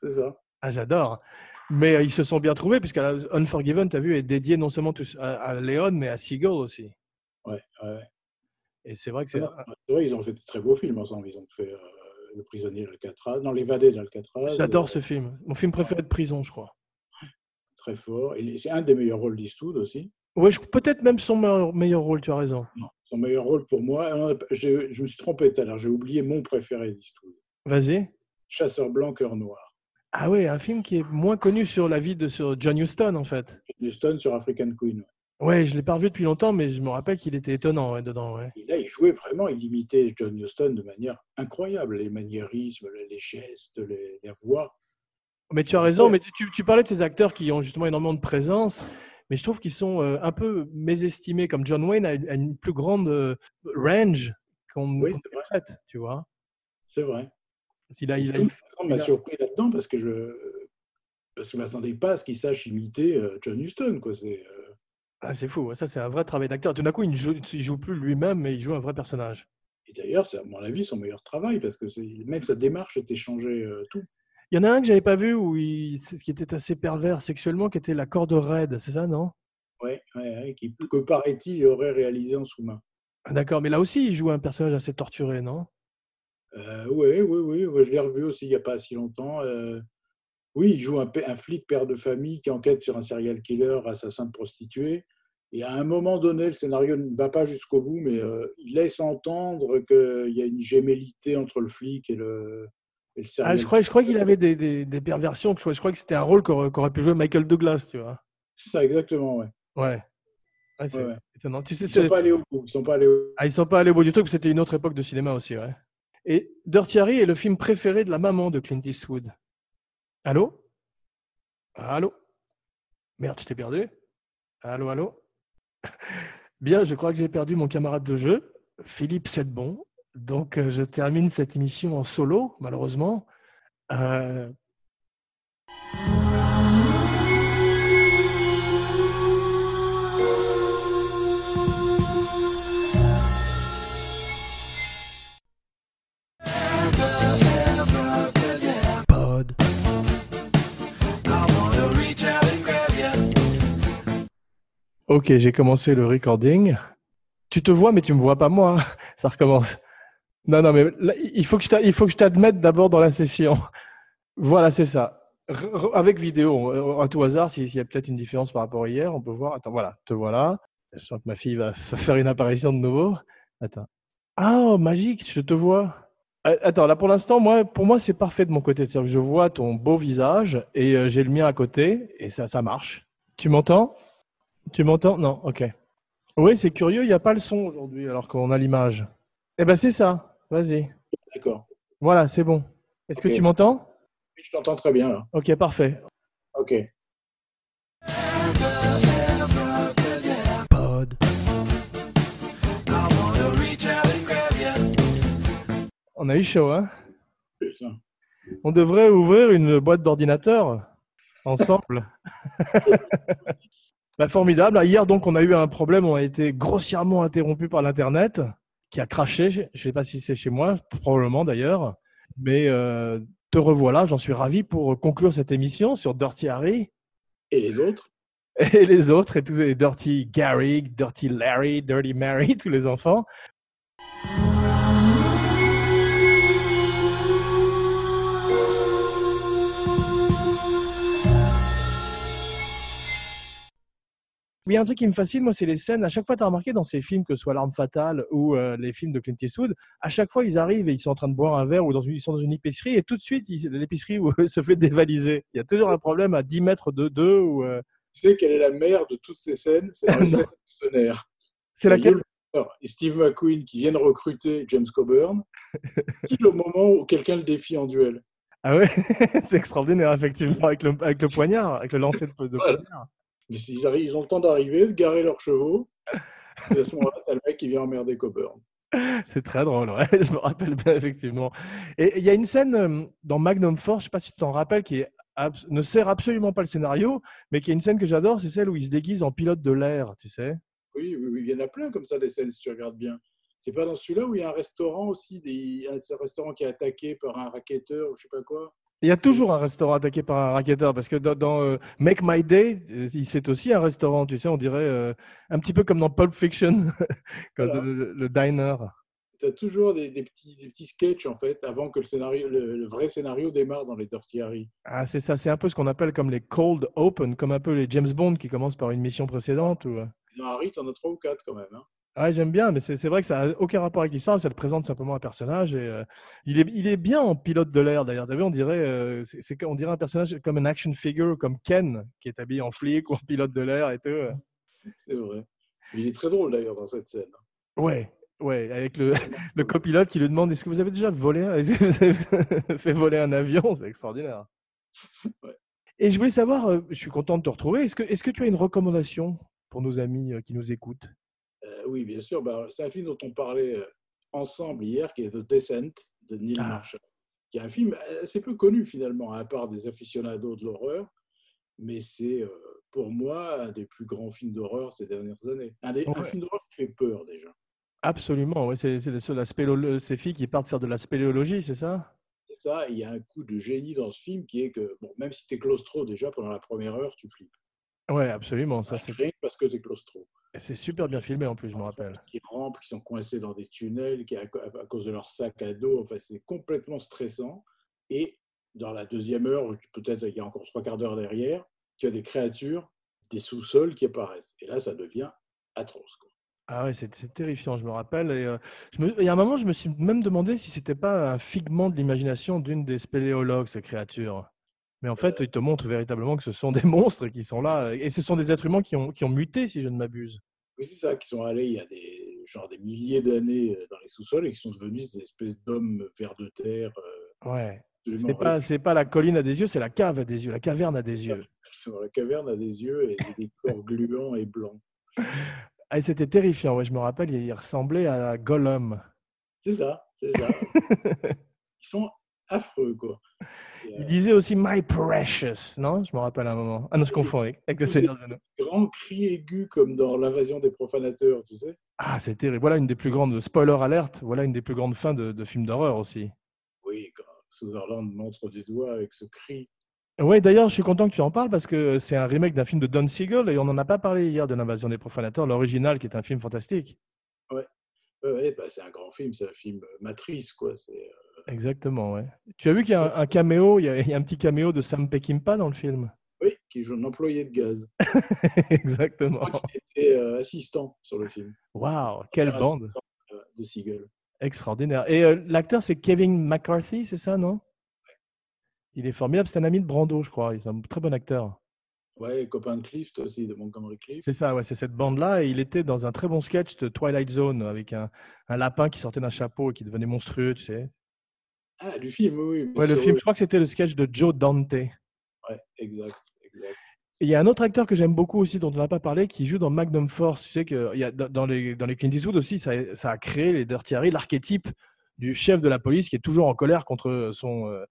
C'est ça. Ah, j'adore. Mais euh, ils se sont bien trouvés, puisque Unforgiven, tu as vu, est dédié non seulement à, à Léon, mais à Seagull aussi. Ouais, ouais. Et c'est vrai que c'est. Non, C'est vrai, ils ont fait de très beaux films ensemble. Ils ont fait euh, Le prisonnier d'Alcatraz, non, L'évadé d'Alcatraz. J'adore euh, ce film. Mon film préféré de prison, je crois. Très fort. Et c'est un des meilleurs rôles d'Eastwood aussi. Ouais, je- peut-être même son meilleur, meilleur rôle, tu as raison. Non, son meilleur rôle pour moi. Je, je me suis trompé tout à l'heure. J'ai oublié mon préféré d'Eastwood. Vas-y. Chasseur blanc, cœur noir. Ah ouais, un film qui est moins connu sur la vie de sur John Huston en fait. Houston sur African Queen. Ouais, je l'ai pas revu depuis longtemps, mais je me rappelle qu'il était étonnant ouais, dedans. Ouais. Et là, il jouait vraiment, il imitait John Huston de manière incroyable. Les maniérismes, les les gestes, les, la voix. Mais tu as raison, mais tu, tu parlais de ces acteurs qui ont justement énormément de présence, mais je trouve qu'ils sont euh, un peu mésestimés, comme John Wayne a une, plus grande euh, range qu'on Oui, c'est vrai. traite, tu vois. C'est vrai. Il a, il a m'a il a- surpris là-dedans parce que je parce que je m'attendais pas à ce qu'il sache imiter euh, John Huston. Quoi. C'est, Ah, c'est fou, ça c'est un vrai travail d'acteur. Tout d'un coup, il ne joue, il joue plus lui-même, mais il joue un vrai personnage. Et d'ailleurs, c'est à mon avis son meilleur travail parce que même sa démarche était changée euh, tout. Il y en a un que j'avais pas vu où il, qui était assez pervers sexuellement, qui était la corde raide, c'est ça, non? Ouais, ouais, ouais, qui, que paraît-il, il aurait réalisé en sous-main. D'accord, mais là aussi, il joue un personnage assez torturé, non? Euh, oui, oui, oui. je l'ai revu aussi il n'y a pas si longtemps. euh, oui, il joue un, flic père de famille qui enquête sur un serial killer, assassin de prostituée. Et à un moment donné, le scénario ne va pas jusqu'au bout, mais euh, il laisse entendre qu'il y a une gémellité entre le flic et le Ah, je crois, je crois qu'il avait des, des, des perversions. Je crois, je crois que c'était un rôle qu'aurait pu jouer Michael Douglas, tu vois. C'est ça, exactement, ouais. Ouais. Ouais, c'est Ouais, ouais. étonnant. Tu sais, Ils ne sont pas allés au bout. Ils sont pas allés au... ah, ils sont pas allés au bout du truc, c'était une autre époque de cinéma aussi, ouais. Et Dirty Harry est le film préféré de la maman de Clint Eastwood. Allô? Allô? Merde, je t'ai perdu. Allô, allô? Bien, je crois que j'ai perdu mon camarade de jeu, Philippe Sedbon. Donc, euh, je termine cette émission en solo, malheureusement. Euh. Ok, j'ai commencé le recording. Tu te vois, mais tu me vois pas moi. Ça recommence. Non, non, mais là, il faut que je t'admette d'abord dans la session. Voilà, c'est ça. Avec vidéo, à tout hasard, s'il y a peut-être une différence par rapport à hier, on peut voir. Attends, voilà, te voilà. Je sens que ma fille va faire une apparition de nouveau. Attends. Ah, oh, magique, je te vois. Euh, Attends, là pour l'instant, moi, pour moi, c'est parfait de mon côté. C'est-à-dire que je vois ton beau visage et euh, j'ai le mien à côté et ça, ça marche. Tu m'entends? Tu m'entends? Non, ok. Oui, c'est curieux, il n'y a pas le son aujourd'hui alors qu'on a l'image. Eh ben c'est ça. Vas-y. D'accord. Voilà, c'est bon. Est-ce que tu m'entends? Je t'entends très bien, là. Ok, parfait. OK. Pod. On a eu chaud, hein? Putain. On devrait ouvrir une boîte d'ordinateur ensemble. Bah, formidable. Hier, donc, on a eu un problème. On a été grossièrement interrompu par l'Internet qui a craché. Je ne sais pas si c'est chez moi, probablement d'ailleurs. Mais euh, te revoilà. J'en suis ravi pour conclure cette émission sur Dirty Harry Et les autres? Et les autres, et tous les Dirty Gary, Dirty Larry, Dirty Mary, tous les enfants. Mais il y a un truc qui me fascine, moi, c'est les scènes. À chaque fois, tu as remarqué dans ces films, que ce soit L'Arme Fatale ou euh, les films de Clint Eastwood, à chaque fois, ils arrivent et ils sont en train de boire un verre ou dans une, ils sont dans une épicerie et tout de suite, l'épicerie se fait dévaliser. Il y a toujours un problème à 10 mètres de d'eux. Ou, euh, Tu sais quelle est la mère de toutes ces scènes C'est du tonnerre. C'est laquelle? Et Steve McQueen qui viennent recruter James Coburn, pile au moment où quelqu'un le défie en duel. Ah ouais, c'est extraordinaire, effectivement, avec le, avec le poignard, avec le lancer de, de Voilà. poignard. Mais ils, arrivent, ils ont le temps d'arriver, de garer leurs chevaux. Et à ce moment-là, t'as le mec qui vient emmerder Coburn. C'est très drôle, ouais, je me rappelle bien, effectivement. Et il y a une scène euh, dans Magnum Force, je ne sais pas si tu t'en rappelles, qui est ne sert absolument pas le scénario, mais qui est une scène que j'adore, c'est celle où il se déguise en pilote de l'air, tu sais. Oui, oui, oui, il y en a plein comme ça des scènes si tu regardes bien. C'est pas dans celui-là où il y a un restaurant aussi, des, un restaurant qui est attaqué par un racketteur ou je sais pas quoi? Il y a toujours un restaurant attaqué par un racketteur, parce que dans, dans, euh, Make My Day, euh, c'est aussi un restaurant, tu sais, on dirait euh, un petit peu comme dans Pulp Fiction, quand Voilà. le, diner. Tu as toujours des, des petits, des petits sketchs en fait avant que le, scénario, le, le vrai scénario démarre dans les Harry. Ah, c'est ça, c'est un peu ce qu'on appelle comme les cold open, comme un peu les James Bond qui commencent par une mission précédente. Ou... Dans Harry, tu en as trois ou quatre quand même. hein. Ouais, j'aime bien, mais c'est vrai que ça n'a aucun rapport avec l'histoire, ça te présente simplement un personnage. Et, euh, il, est, il est bien en pilote de l'air, d'ailleurs. On dirait, euh, c'est- on dirait un personnage comme un action figure, comme Ken, qui est habillé en flic ou en pilote de l'air et tout. euh. C'est vrai. Il est très drôle d'ailleurs dans cette scène. Ouais, ouais, avec le, le copilote qui lui demande est-ce que vous avez déjà volé, un- est-ce que vous avez fait voler un avion? C'est extraordinaire. Ouais. Et je voulais savoir, je suis content de te retrouver, est-ce que, est-ce que tu as une recommandation pour nos amis qui nous écoutent? Oui, bien sûr. Bah, c'est un film dont on parlait euh, ensemble hier, qui est The Descent de Neil Ah. Marshall, qui est un film assez peu connu finalement, à part des aficionados de l'horreur, mais c'est euh, pour moi un des plus grands films d'horreur ces dernières années. Un, des, un Ouais. film d'horreur qui fait peur déjà. Absolument, c'est sur la ces filles qui partent faire de la spéléologie, c'est ça? C'est ça, il y a un coup de génie dans ce film qui est que, bon, même si tu es claustro déjà pendant la première heure, tu flippes. Ouais, absolument, ça c'est parce que es claustro. c'est super bien filmé en plus, je me rappelle. Qui rampent, qui sont coincés dans des tunnels, qui, à, à cause de leur sac à dos, enfin, c'est complètement stressant. Et dans la deuxième heure, peut-être il y a encore trois quarts d'heure derrière, tu as des créatures, des sous-sols qui apparaissent. Et là, ça devient atroce. quoi. Ah ouais, c'est c'est terrifiant, je me rappelle. Et, euh, je me- y a un moment, je me suis même demandé si c'était pas un figment de l'imagination d'une des spéléologues, ces créatures. Mais en fait, ils te montrent véritablement que ce sont des monstres qui sont là. Et ce sont des êtres humains qui ont, qui ont muté, si je ne m'abuse. Oui, c'est ça, qui sont allés il y a des, genre des milliers d'années euh, dans les sous-sols et qui sont devenus des espèces d'hommes vers de terre. euh, Ouais. C'est pas, c'est pas la colline à des yeux, c'est la cave à des yeux, la caverne à des yeux. La caverne à des yeux et des corps gluants et blancs. Ah, c'était terrifiant, ouais, je me rappelle, il, il ressemblait à Gollum. C'est ça, c'est ça. Ils sont affreux, quoi. Et, Il disait aussi My Precious, non? Je me rappelle à un moment. Ah non, je confonds avec, avec le Oui, Seigneur des Anneaux. grand cri aigu comme dans l'invasion des profanateurs, tu sais. Ah, c'est terrible. Voilà une des plus grandes, spoiler alerte, voilà une des plus grandes fins de, de films d'horreur aussi. Oui, quand Sutherland montre du doigt avec ce cri. Oui, d'ailleurs, je suis content que tu en parles parce que c'est un remake d'un film de Don Siegel et on n'en a pas parlé hier de l'invasion des profanateurs, l'original qui est un film fantastique. Ouais, ouais, bah, c'est un grand film, c'est un film euh, matrice, quoi. C'est, euh, Exactement, ouais. Tu as vu qu'il y a un, un caméo, il y, a, il y a un petit caméo de Sam Peckinpah dans le film? Oui, qui joue un employé de gaz. Exactement. Qui était euh, assistant sur le film. Waouh, quelle bande euh, De Siegel. extraordinaire. Et euh, l'acteur, c'est Kevin McCarthy, c'est ça, non? Il est formidable, c'est un ami de Brando, je crois. Il est un très bon acteur. Ouais, copain de Clift aussi, de Montgomery Clift. C'est ça, ouais, c'est cette bande-là. Et il était dans un très bon sketch de Twilight Zone avec un, un lapin qui sortait d'un chapeau et qui devenait monstrueux, tu sais. Ah, du film, oui. bien Ouais, le film, oui. je crois que c'était le sketch de Joe Dante. Ouais, exact, exact. il y a un autre acteur que j'aime beaucoup aussi, dont on n'a pas parlé, qui joue dans Magnum Force. Tu sais que y a, dans les, dans les Clint Eastwood aussi, ça, a- ça a créé les Dirty Harry, l'archétype du chef de la police qui est toujours en colère contre son, euh,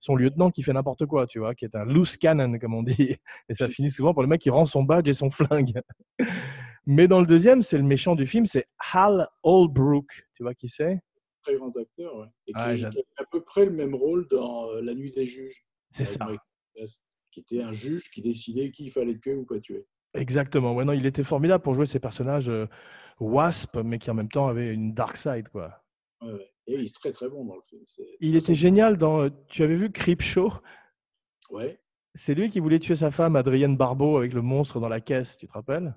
son lieutenant qui fait n'importe quoi, tu vois, qui est un loose cannon, comme on dit. Et ça finit souvent pour le mec qui rend son badge et son flingue. Mais dans le deuxième, c'est le méchant du film, c'est Hal Holbrook. Tu vois qui c'est? Très grands acteurs, ouais. Et qui, Ah, qui j'adore. a à peu près le même rôle dans euh, La Nuit des Juges. C'est ça. Qui était un juge qui décidait qui il fallait tuer ou pas tuer. Exactement. Ouais, non, il était formidable pour jouer ces personnages euh, wasp, mais qui en même temps avaient une dark side, quoi. Ouais. Et il est très très bon dans le film. Il était génial dans. euh, Tu avais vu Creepshow? Ouais. C'est lui qui voulait tuer sa femme, Adrienne Barbeau, avec le monstre dans la caisse, tu te rappelles?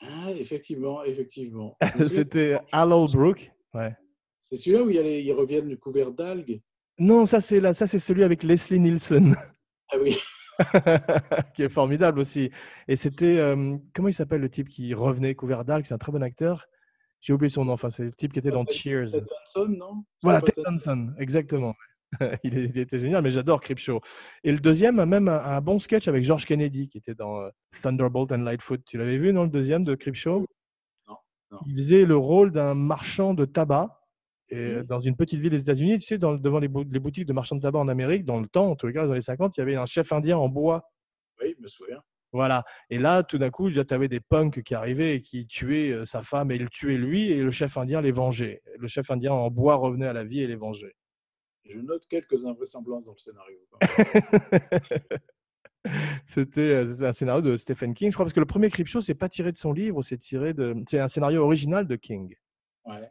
Ah, effectivement, effectivement. C'était Hal Holbrook. Ouais. C'est celui-là où il y a les- ils reviennent du couvert d'algues? Non, ça c'est là, ça c'est celui avec Leslie Nielsen, Ah oui, qui est formidable aussi. Et c'était euh, comment il s'appelle le type qui revenait couvert d'algues? C'est un très bon acteur. J'ai oublié son nom. Enfin, c'est le type qui était dans Cheers. Ted Danson, non? Voilà, Ted Danson, exactement. il, était génial, mais j'adore Creepshow. Et le deuxième a même un, un bon sketch avec George Kennedy qui était dans euh, Thunderbolt and Lightfoot. Tu l'avais vu dans le deuxième de Creepshow Non, non. Il faisait le rôle d'un marchand de tabac et, euh, dans une petite ville des États-Unis. Tu sais, dans, devant les, bou- les boutiques de marchands de tabac en Amérique, dans le temps, en tous les cas, dans les années 50, il y avait un chef indien en bois. Oui, je me souviens. Voilà. Et là, tout d'un coup, tu avais des punks qui arrivaient et qui tuaient euh, sa femme et le tuaient lui, et le chef indien les vengeait. Le chef indien en bois revenait à la vie et les vengeait. Je note quelques invraisemblances dans le scénario. C'était euh, un scénario de Stephen King, je crois, parce que le premier Creepshow, c'est pas tiré de son livre, c'est tiré de. C'est un scénario original de King Ouais.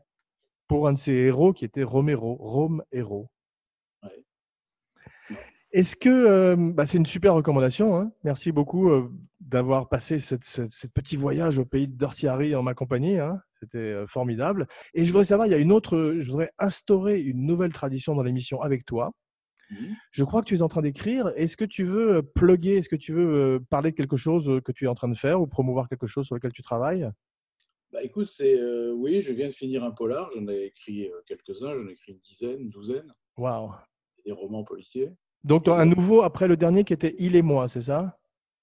Pour un de ses héros qui était Romero, Rome Héros. Ouais. Est-ce que euh, bah, c'est une super recommandation hein. Merci beaucoup euh, d'avoir passé cette petit voyage au pays de Dirty Harry en ma compagnie. hein. C'était euh, formidable. Et je voudrais savoir, il y a une autre, je voudrais instaurer une nouvelle tradition dans l'émission avec toi. Mhm. Je crois que tu es en train d'écrire. Est-ce que tu veux plugger, est-ce que tu veux parler de quelque chose que tu es en train de faire ou promouvoir quelque chose sur lequel tu travailles? Bah écoute, c'est euh, oui, je viens de finir un polar, j'en ai écrit euh, quelques-uns, j'en ai écrit une dizaine, une douzaine, Waouh. des romans policiers. Donc, un nouveau après le dernier qui était Il et moi, c'est ça?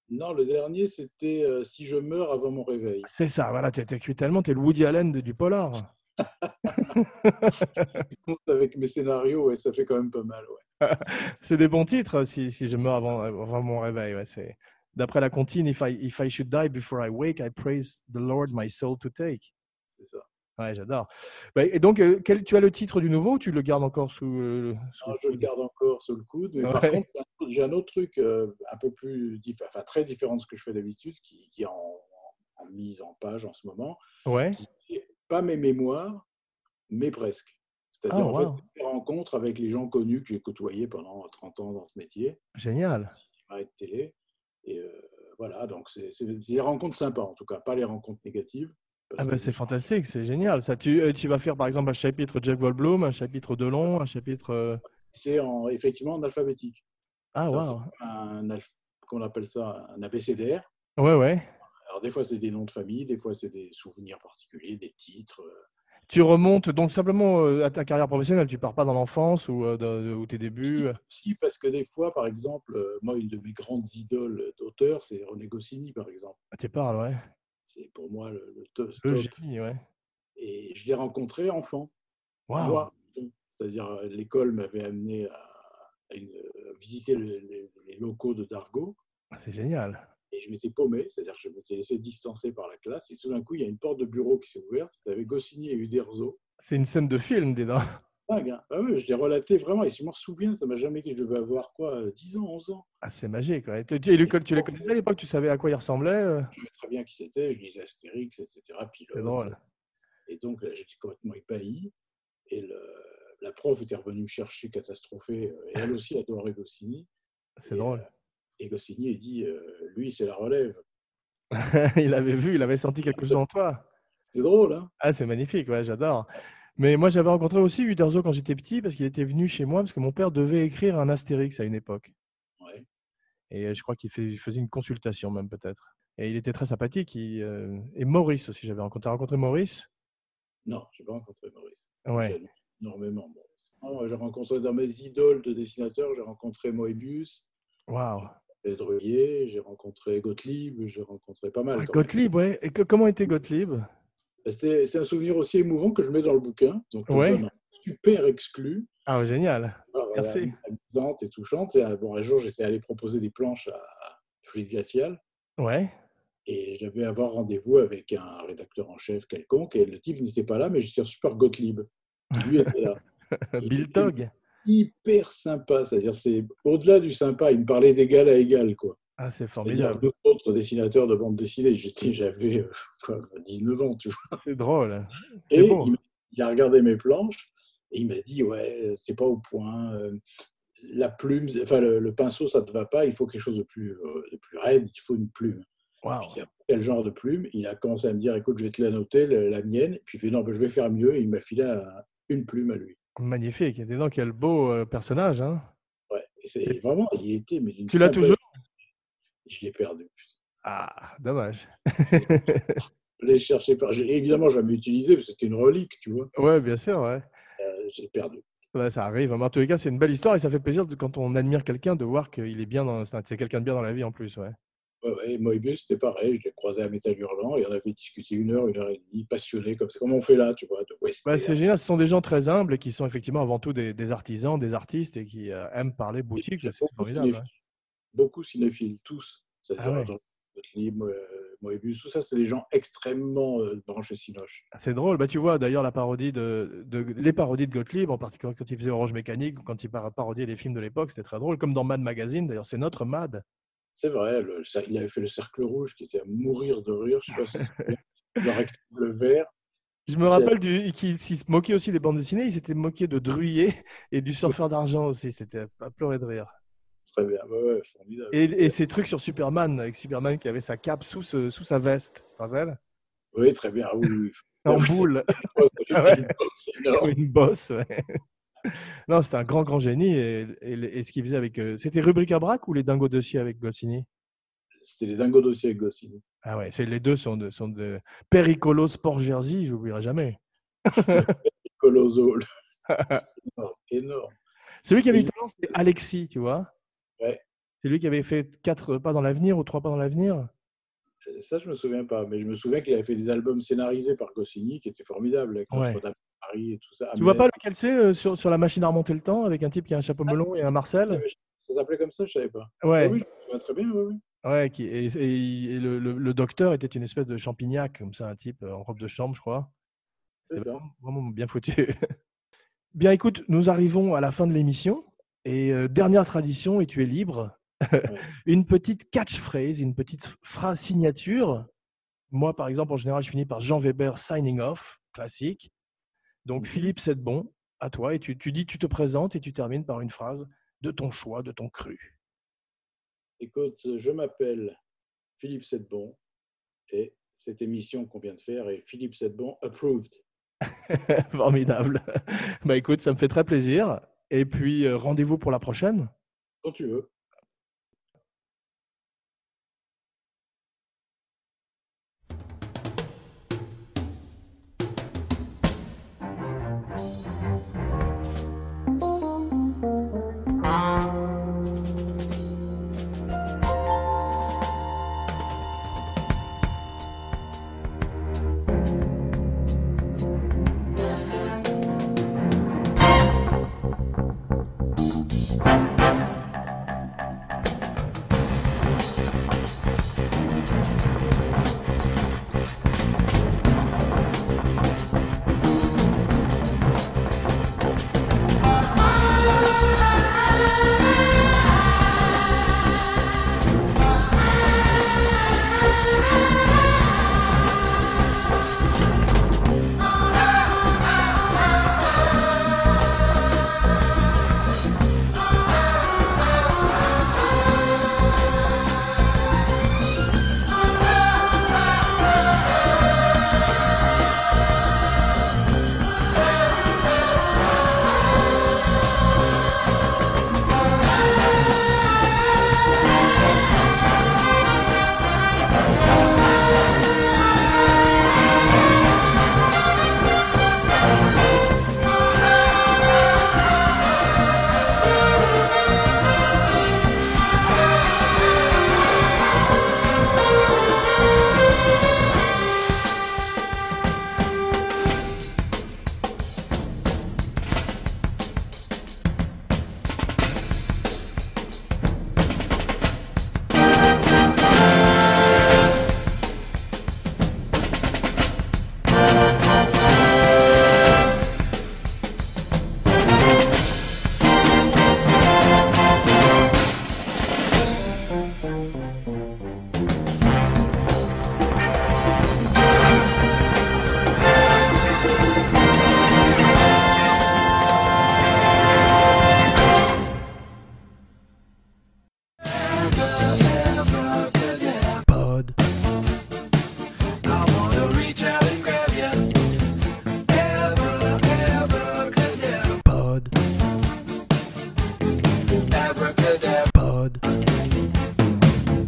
Non, le dernier, c'était euh, Si je meurs avant mon réveil. C'est ça, voilà, tu as écrit tellement, tu es le Woody Allen de- du polar. Avec mes scénarios, ouais, ça fait quand même pas mal. Ouais. C'est des bons titres si, si je meurs avant, avant mon réveil. Ouais, c'est... D'après la comptine, if I, if I should die before I wake, I praise the Lord my soul to take. C'est ça. Ouais, j'adore. Bah, et donc, euh, quel, tu as le titre du nouveau ou tu le gardes encore sous, euh, sous Non, le je le coude? garde encore sous le coude, mais par contre, j'ai un autre- truc euh, un peu plus, enfin très différent de ce que je fais d'habitude, qui, qui est en, en mise en page en ce moment. Ouais. qui pas mes mémoires, mais presque. C'est-à-dire Ah, en fait wow. des rencontres avec les gens connus que j'ai côtoyés pendant 30 ans dans ce métier, Génial. cinéma et de télé. Et euh, voilà, donc c'est des rencontres sympas en tout cas, pas les rencontres négatives. Ah bah, c'est fantastique, c'est génial. Ça, tu, euh, tu vas faire par exemple un chapitre Jack Goldblum, un chapitre Delon, un chapitre. euh, C'est en, effectivement en alphabétique. Ah, c'est Un, qu'on appelle ça un abécédaire. Ouais, ouais. Alors des fois c'est des noms de famille, des fois c'est des souvenirs particuliers, des titres. Euh, Tu remontes donc simplement euh, à ta carrière professionnelle, tu pars pas dans l'enfance ou, euh, de- ou tes débuts. Si, parce que des fois, par exemple, euh, moi, une de mes grandes idoles d'auteur, c'est René Goscinny, par exemple. Ah, Tu parles, ouais. C'est pour moi le, le top. Le top. génie, ouais. Et je l'ai rencontré enfant. Moi, c'est-à-dire euh, l'école m'avait amené à, à une- à visiter le- les, les locaux de Dargo Ah, C'est génial. Et je m'étais paumé, c'est-à-dire que je m'étais laissé distancer par la classe et tout d'un coup il y a une porte de bureau qui s'est ouverte, c'était avec Goscinny et Uderzo. C'est une scène de film, donc. Dingue, hein ah oui, je l'ai relaté vraiment et si je m'en souviens, ça m'a jamais dit que je devais avoir quoi, euh, 10 ans, 11 ans. Ah, c'est magique. Ouais. Tu, tu- et le- tu les connaissais à l'époque, tu savais à quoi ils ressemblaient euh? Je savais très bien qui c'était, je lisais Astérix, etc. C'est drôle. Et donc j'étais complètement ébahi. Et le- la prof était revenue me chercher catastrophée. euh, Et elle aussi adorait Goscinny. C'est drôle. euh, Et Goscinny, il dit euh, Lui, c'est la relève. il avait vu, il avait senti quelque chose en toi. C'est drôle, hein Ah, c'est magnifique, ouais, j'adore. Mais moi, j'avais rencontré aussi Uderzo quand j'étais petit parce qu'il était venu chez moi parce que mon père devait écrire un Astérix à une époque. Ouais. Et euh, je crois qu'il faisait une consultation même peut-être. Et il était très sympathique. il, euh, Et Maurice aussi, j'avais rencontré. Rencontré Maurice? Non, je n'ai pas rencontré Maurice. Ouais. Énormément Maurice. J'ai rencontré dans mes idoles de dessinateurs, j'ai rencontré Moebius, Waouh. Drouillet, j'ai rencontré Gottlieb, j'ai rencontré pas mal. Gottlieb, ouais. Et que- comment était Gottlieb? C'était- C'est un souvenir aussi émouvant que je mets dans le bouquin. Donc, Ouais. super exclu. Ah, ouais, génial. Alors, Merci. euh, amusante et touchante. Euh, bon, un jour, j'étais allé proposer des planches à Fluide Glacial Ouais. et j'avais à avoir rendez-vous avec un rédacteur en chef quelconque et le type n'était pas là, mais j'étais super Gottlieb. qui, Lui était là. Il Bill Tog. Hyper sympa, c'est-à-dire c'est au-delà du sympa, il me parlait d'égal à égal. Quoi. Ah, c'est formidable. d'autres dessinateurs de bande dessinée, j'avais euh, quoi, 19 ans, tu vois. C'est drôle. C'est Et beau. il, a regardé mes planches et il m'a dit Ouais, c'est pas au point. euh, La plume, enfin le, le pinceau, ça te va pas. Il faut quelque chose de plus, euh, de plus raide. Il faut une plume. Ah, Quel genre de plume? Il a commencé à me dire Écoute, je vais te la noter, la, la mienne. Puis il fait Non, je vais faire mieux. Et il m'a filé un- une plume à lui. Magnifique. Dis donc, quel beau euh, personnage. Hein Ouais. C'est vraiment, il était. Mais tu l'as toujours? Je l'ai perdu. Ah, dommage. Je l'ai cherché. par- Évidemment, je l'avais utilisé parce que c'était une relique, tu vois. ouais, bien sûr, ouais. Euh, j'ai perdu. Ouais, ça arrive. Mais en tous les cas, c'est une belle histoire et ça fait plaisir de- quand on admire quelqu'un de voir qu'il est bien dans. C'est quelqu'un de bien dans la vie en plus, ouais. Moebius, c'était pareil. Je l'ai croisé à Métal Hurlant et on avait discuté une heure, une heure et demie, passionné comme ça, comme on fait là, tu vois, de. Bah, c'est génial. Ce sont des gens très humbles et qui sont effectivement avant tout des, des artisans, des artistes et qui euh, aiment parler boutique. C'est beaucoup formidable. cinéphiles. Beaucoup cinéphiles, tous. C'est-à-dire Ah ouais. Gottlieb, euh, Moebius, tout ça, c'est des gens extrêmement euh, branchés cinoche. C'est drôle. Bah, tu vois d'ailleurs la parodie de, de- les parodies de Gottlieb, en particulier quand il faisait Orange Mécanique quand il par- parodiait les films de l'époque, c'était très drôle. Comme dans Mad Magazine, d'ailleurs, c'est notre Mad. C'est vrai, le- ça- il avait fait le cercle rouge qui était à mourir de rire. Je sais pas si le rectangle vert. Je me rappelle du, qu'il qu'il se moquait aussi des bandes dessinées. Il s'était moqué de Druyer et du surfeur d'argent aussi. C'était à pleurer de rire. Très bien, ouais, formidable. Et, et ces trucs sur Superman, avec Superman qui avait sa cape sous, ce- sous sa veste, tu te rappelles? Oui, très bien. Ah oui, oui. en boule. Une bosse. ouais. Non, c'était un grand, grand génie. Et, et- et ce qu'il faisait avec. euh, C'était Rubrique à braque ou les dingos dossiers avec Goscinny? C'était les dingos dossiers avec Goscinny. Ah ouais, c'est les deux sont de, sont de Pericolo Sport Jersey, je n'oublierai jamais. Colosso. énorme, énorme. Celui qui avait eu talent, c'était Alexis, tu vois. Ouais. C'est lui qui avait fait quatre pas dans l'avenir ou trois pas dans l'avenir? Euh, Ça, je me souviens pas, mais je me souviens qu'il avait fait des albums scénarisés par Goscinny qui étaient formidables Ouais. Notre-Dame de Paris et tout ça. Tu vois Mais pas lequel c'est euh, sur, sur la machine à remonter le temps avec un type qui a un chapeau melon et un Marcel Ça s'appelait comme ça, je savais pas. Ouais, Ah oui, je me souviens très bien, oui, oui. ouais. Qui, et et- et le, le- le docteur était une espèce de champignac, comme ça, un type euh, en robe de chambre, je crois. C'est ça. vraiment, vraiment bien foutu. bien, écoute, nous arrivons à la fin de l'émission. Et euh, dernière tradition, et tu es libre, une petite catchphrase, une petite phrase signature. Moi, par exemple, en général, je finis par Jean Weber signing off, classique. Donc, Mhm. Philippe, c'est bon, à toi. Et tu, tu dis, tu te présentes et tu termines par une phrase de ton choix, de ton cru. Écoute, je m'appelle Philippe Sedbon et cette émission qu'on vient de faire est Philippe Sedbon approved. Formidable. bah écoute, ça me fait très plaisir. Et puis, euh, rendez-vous pour la prochaine. Quand tu veux.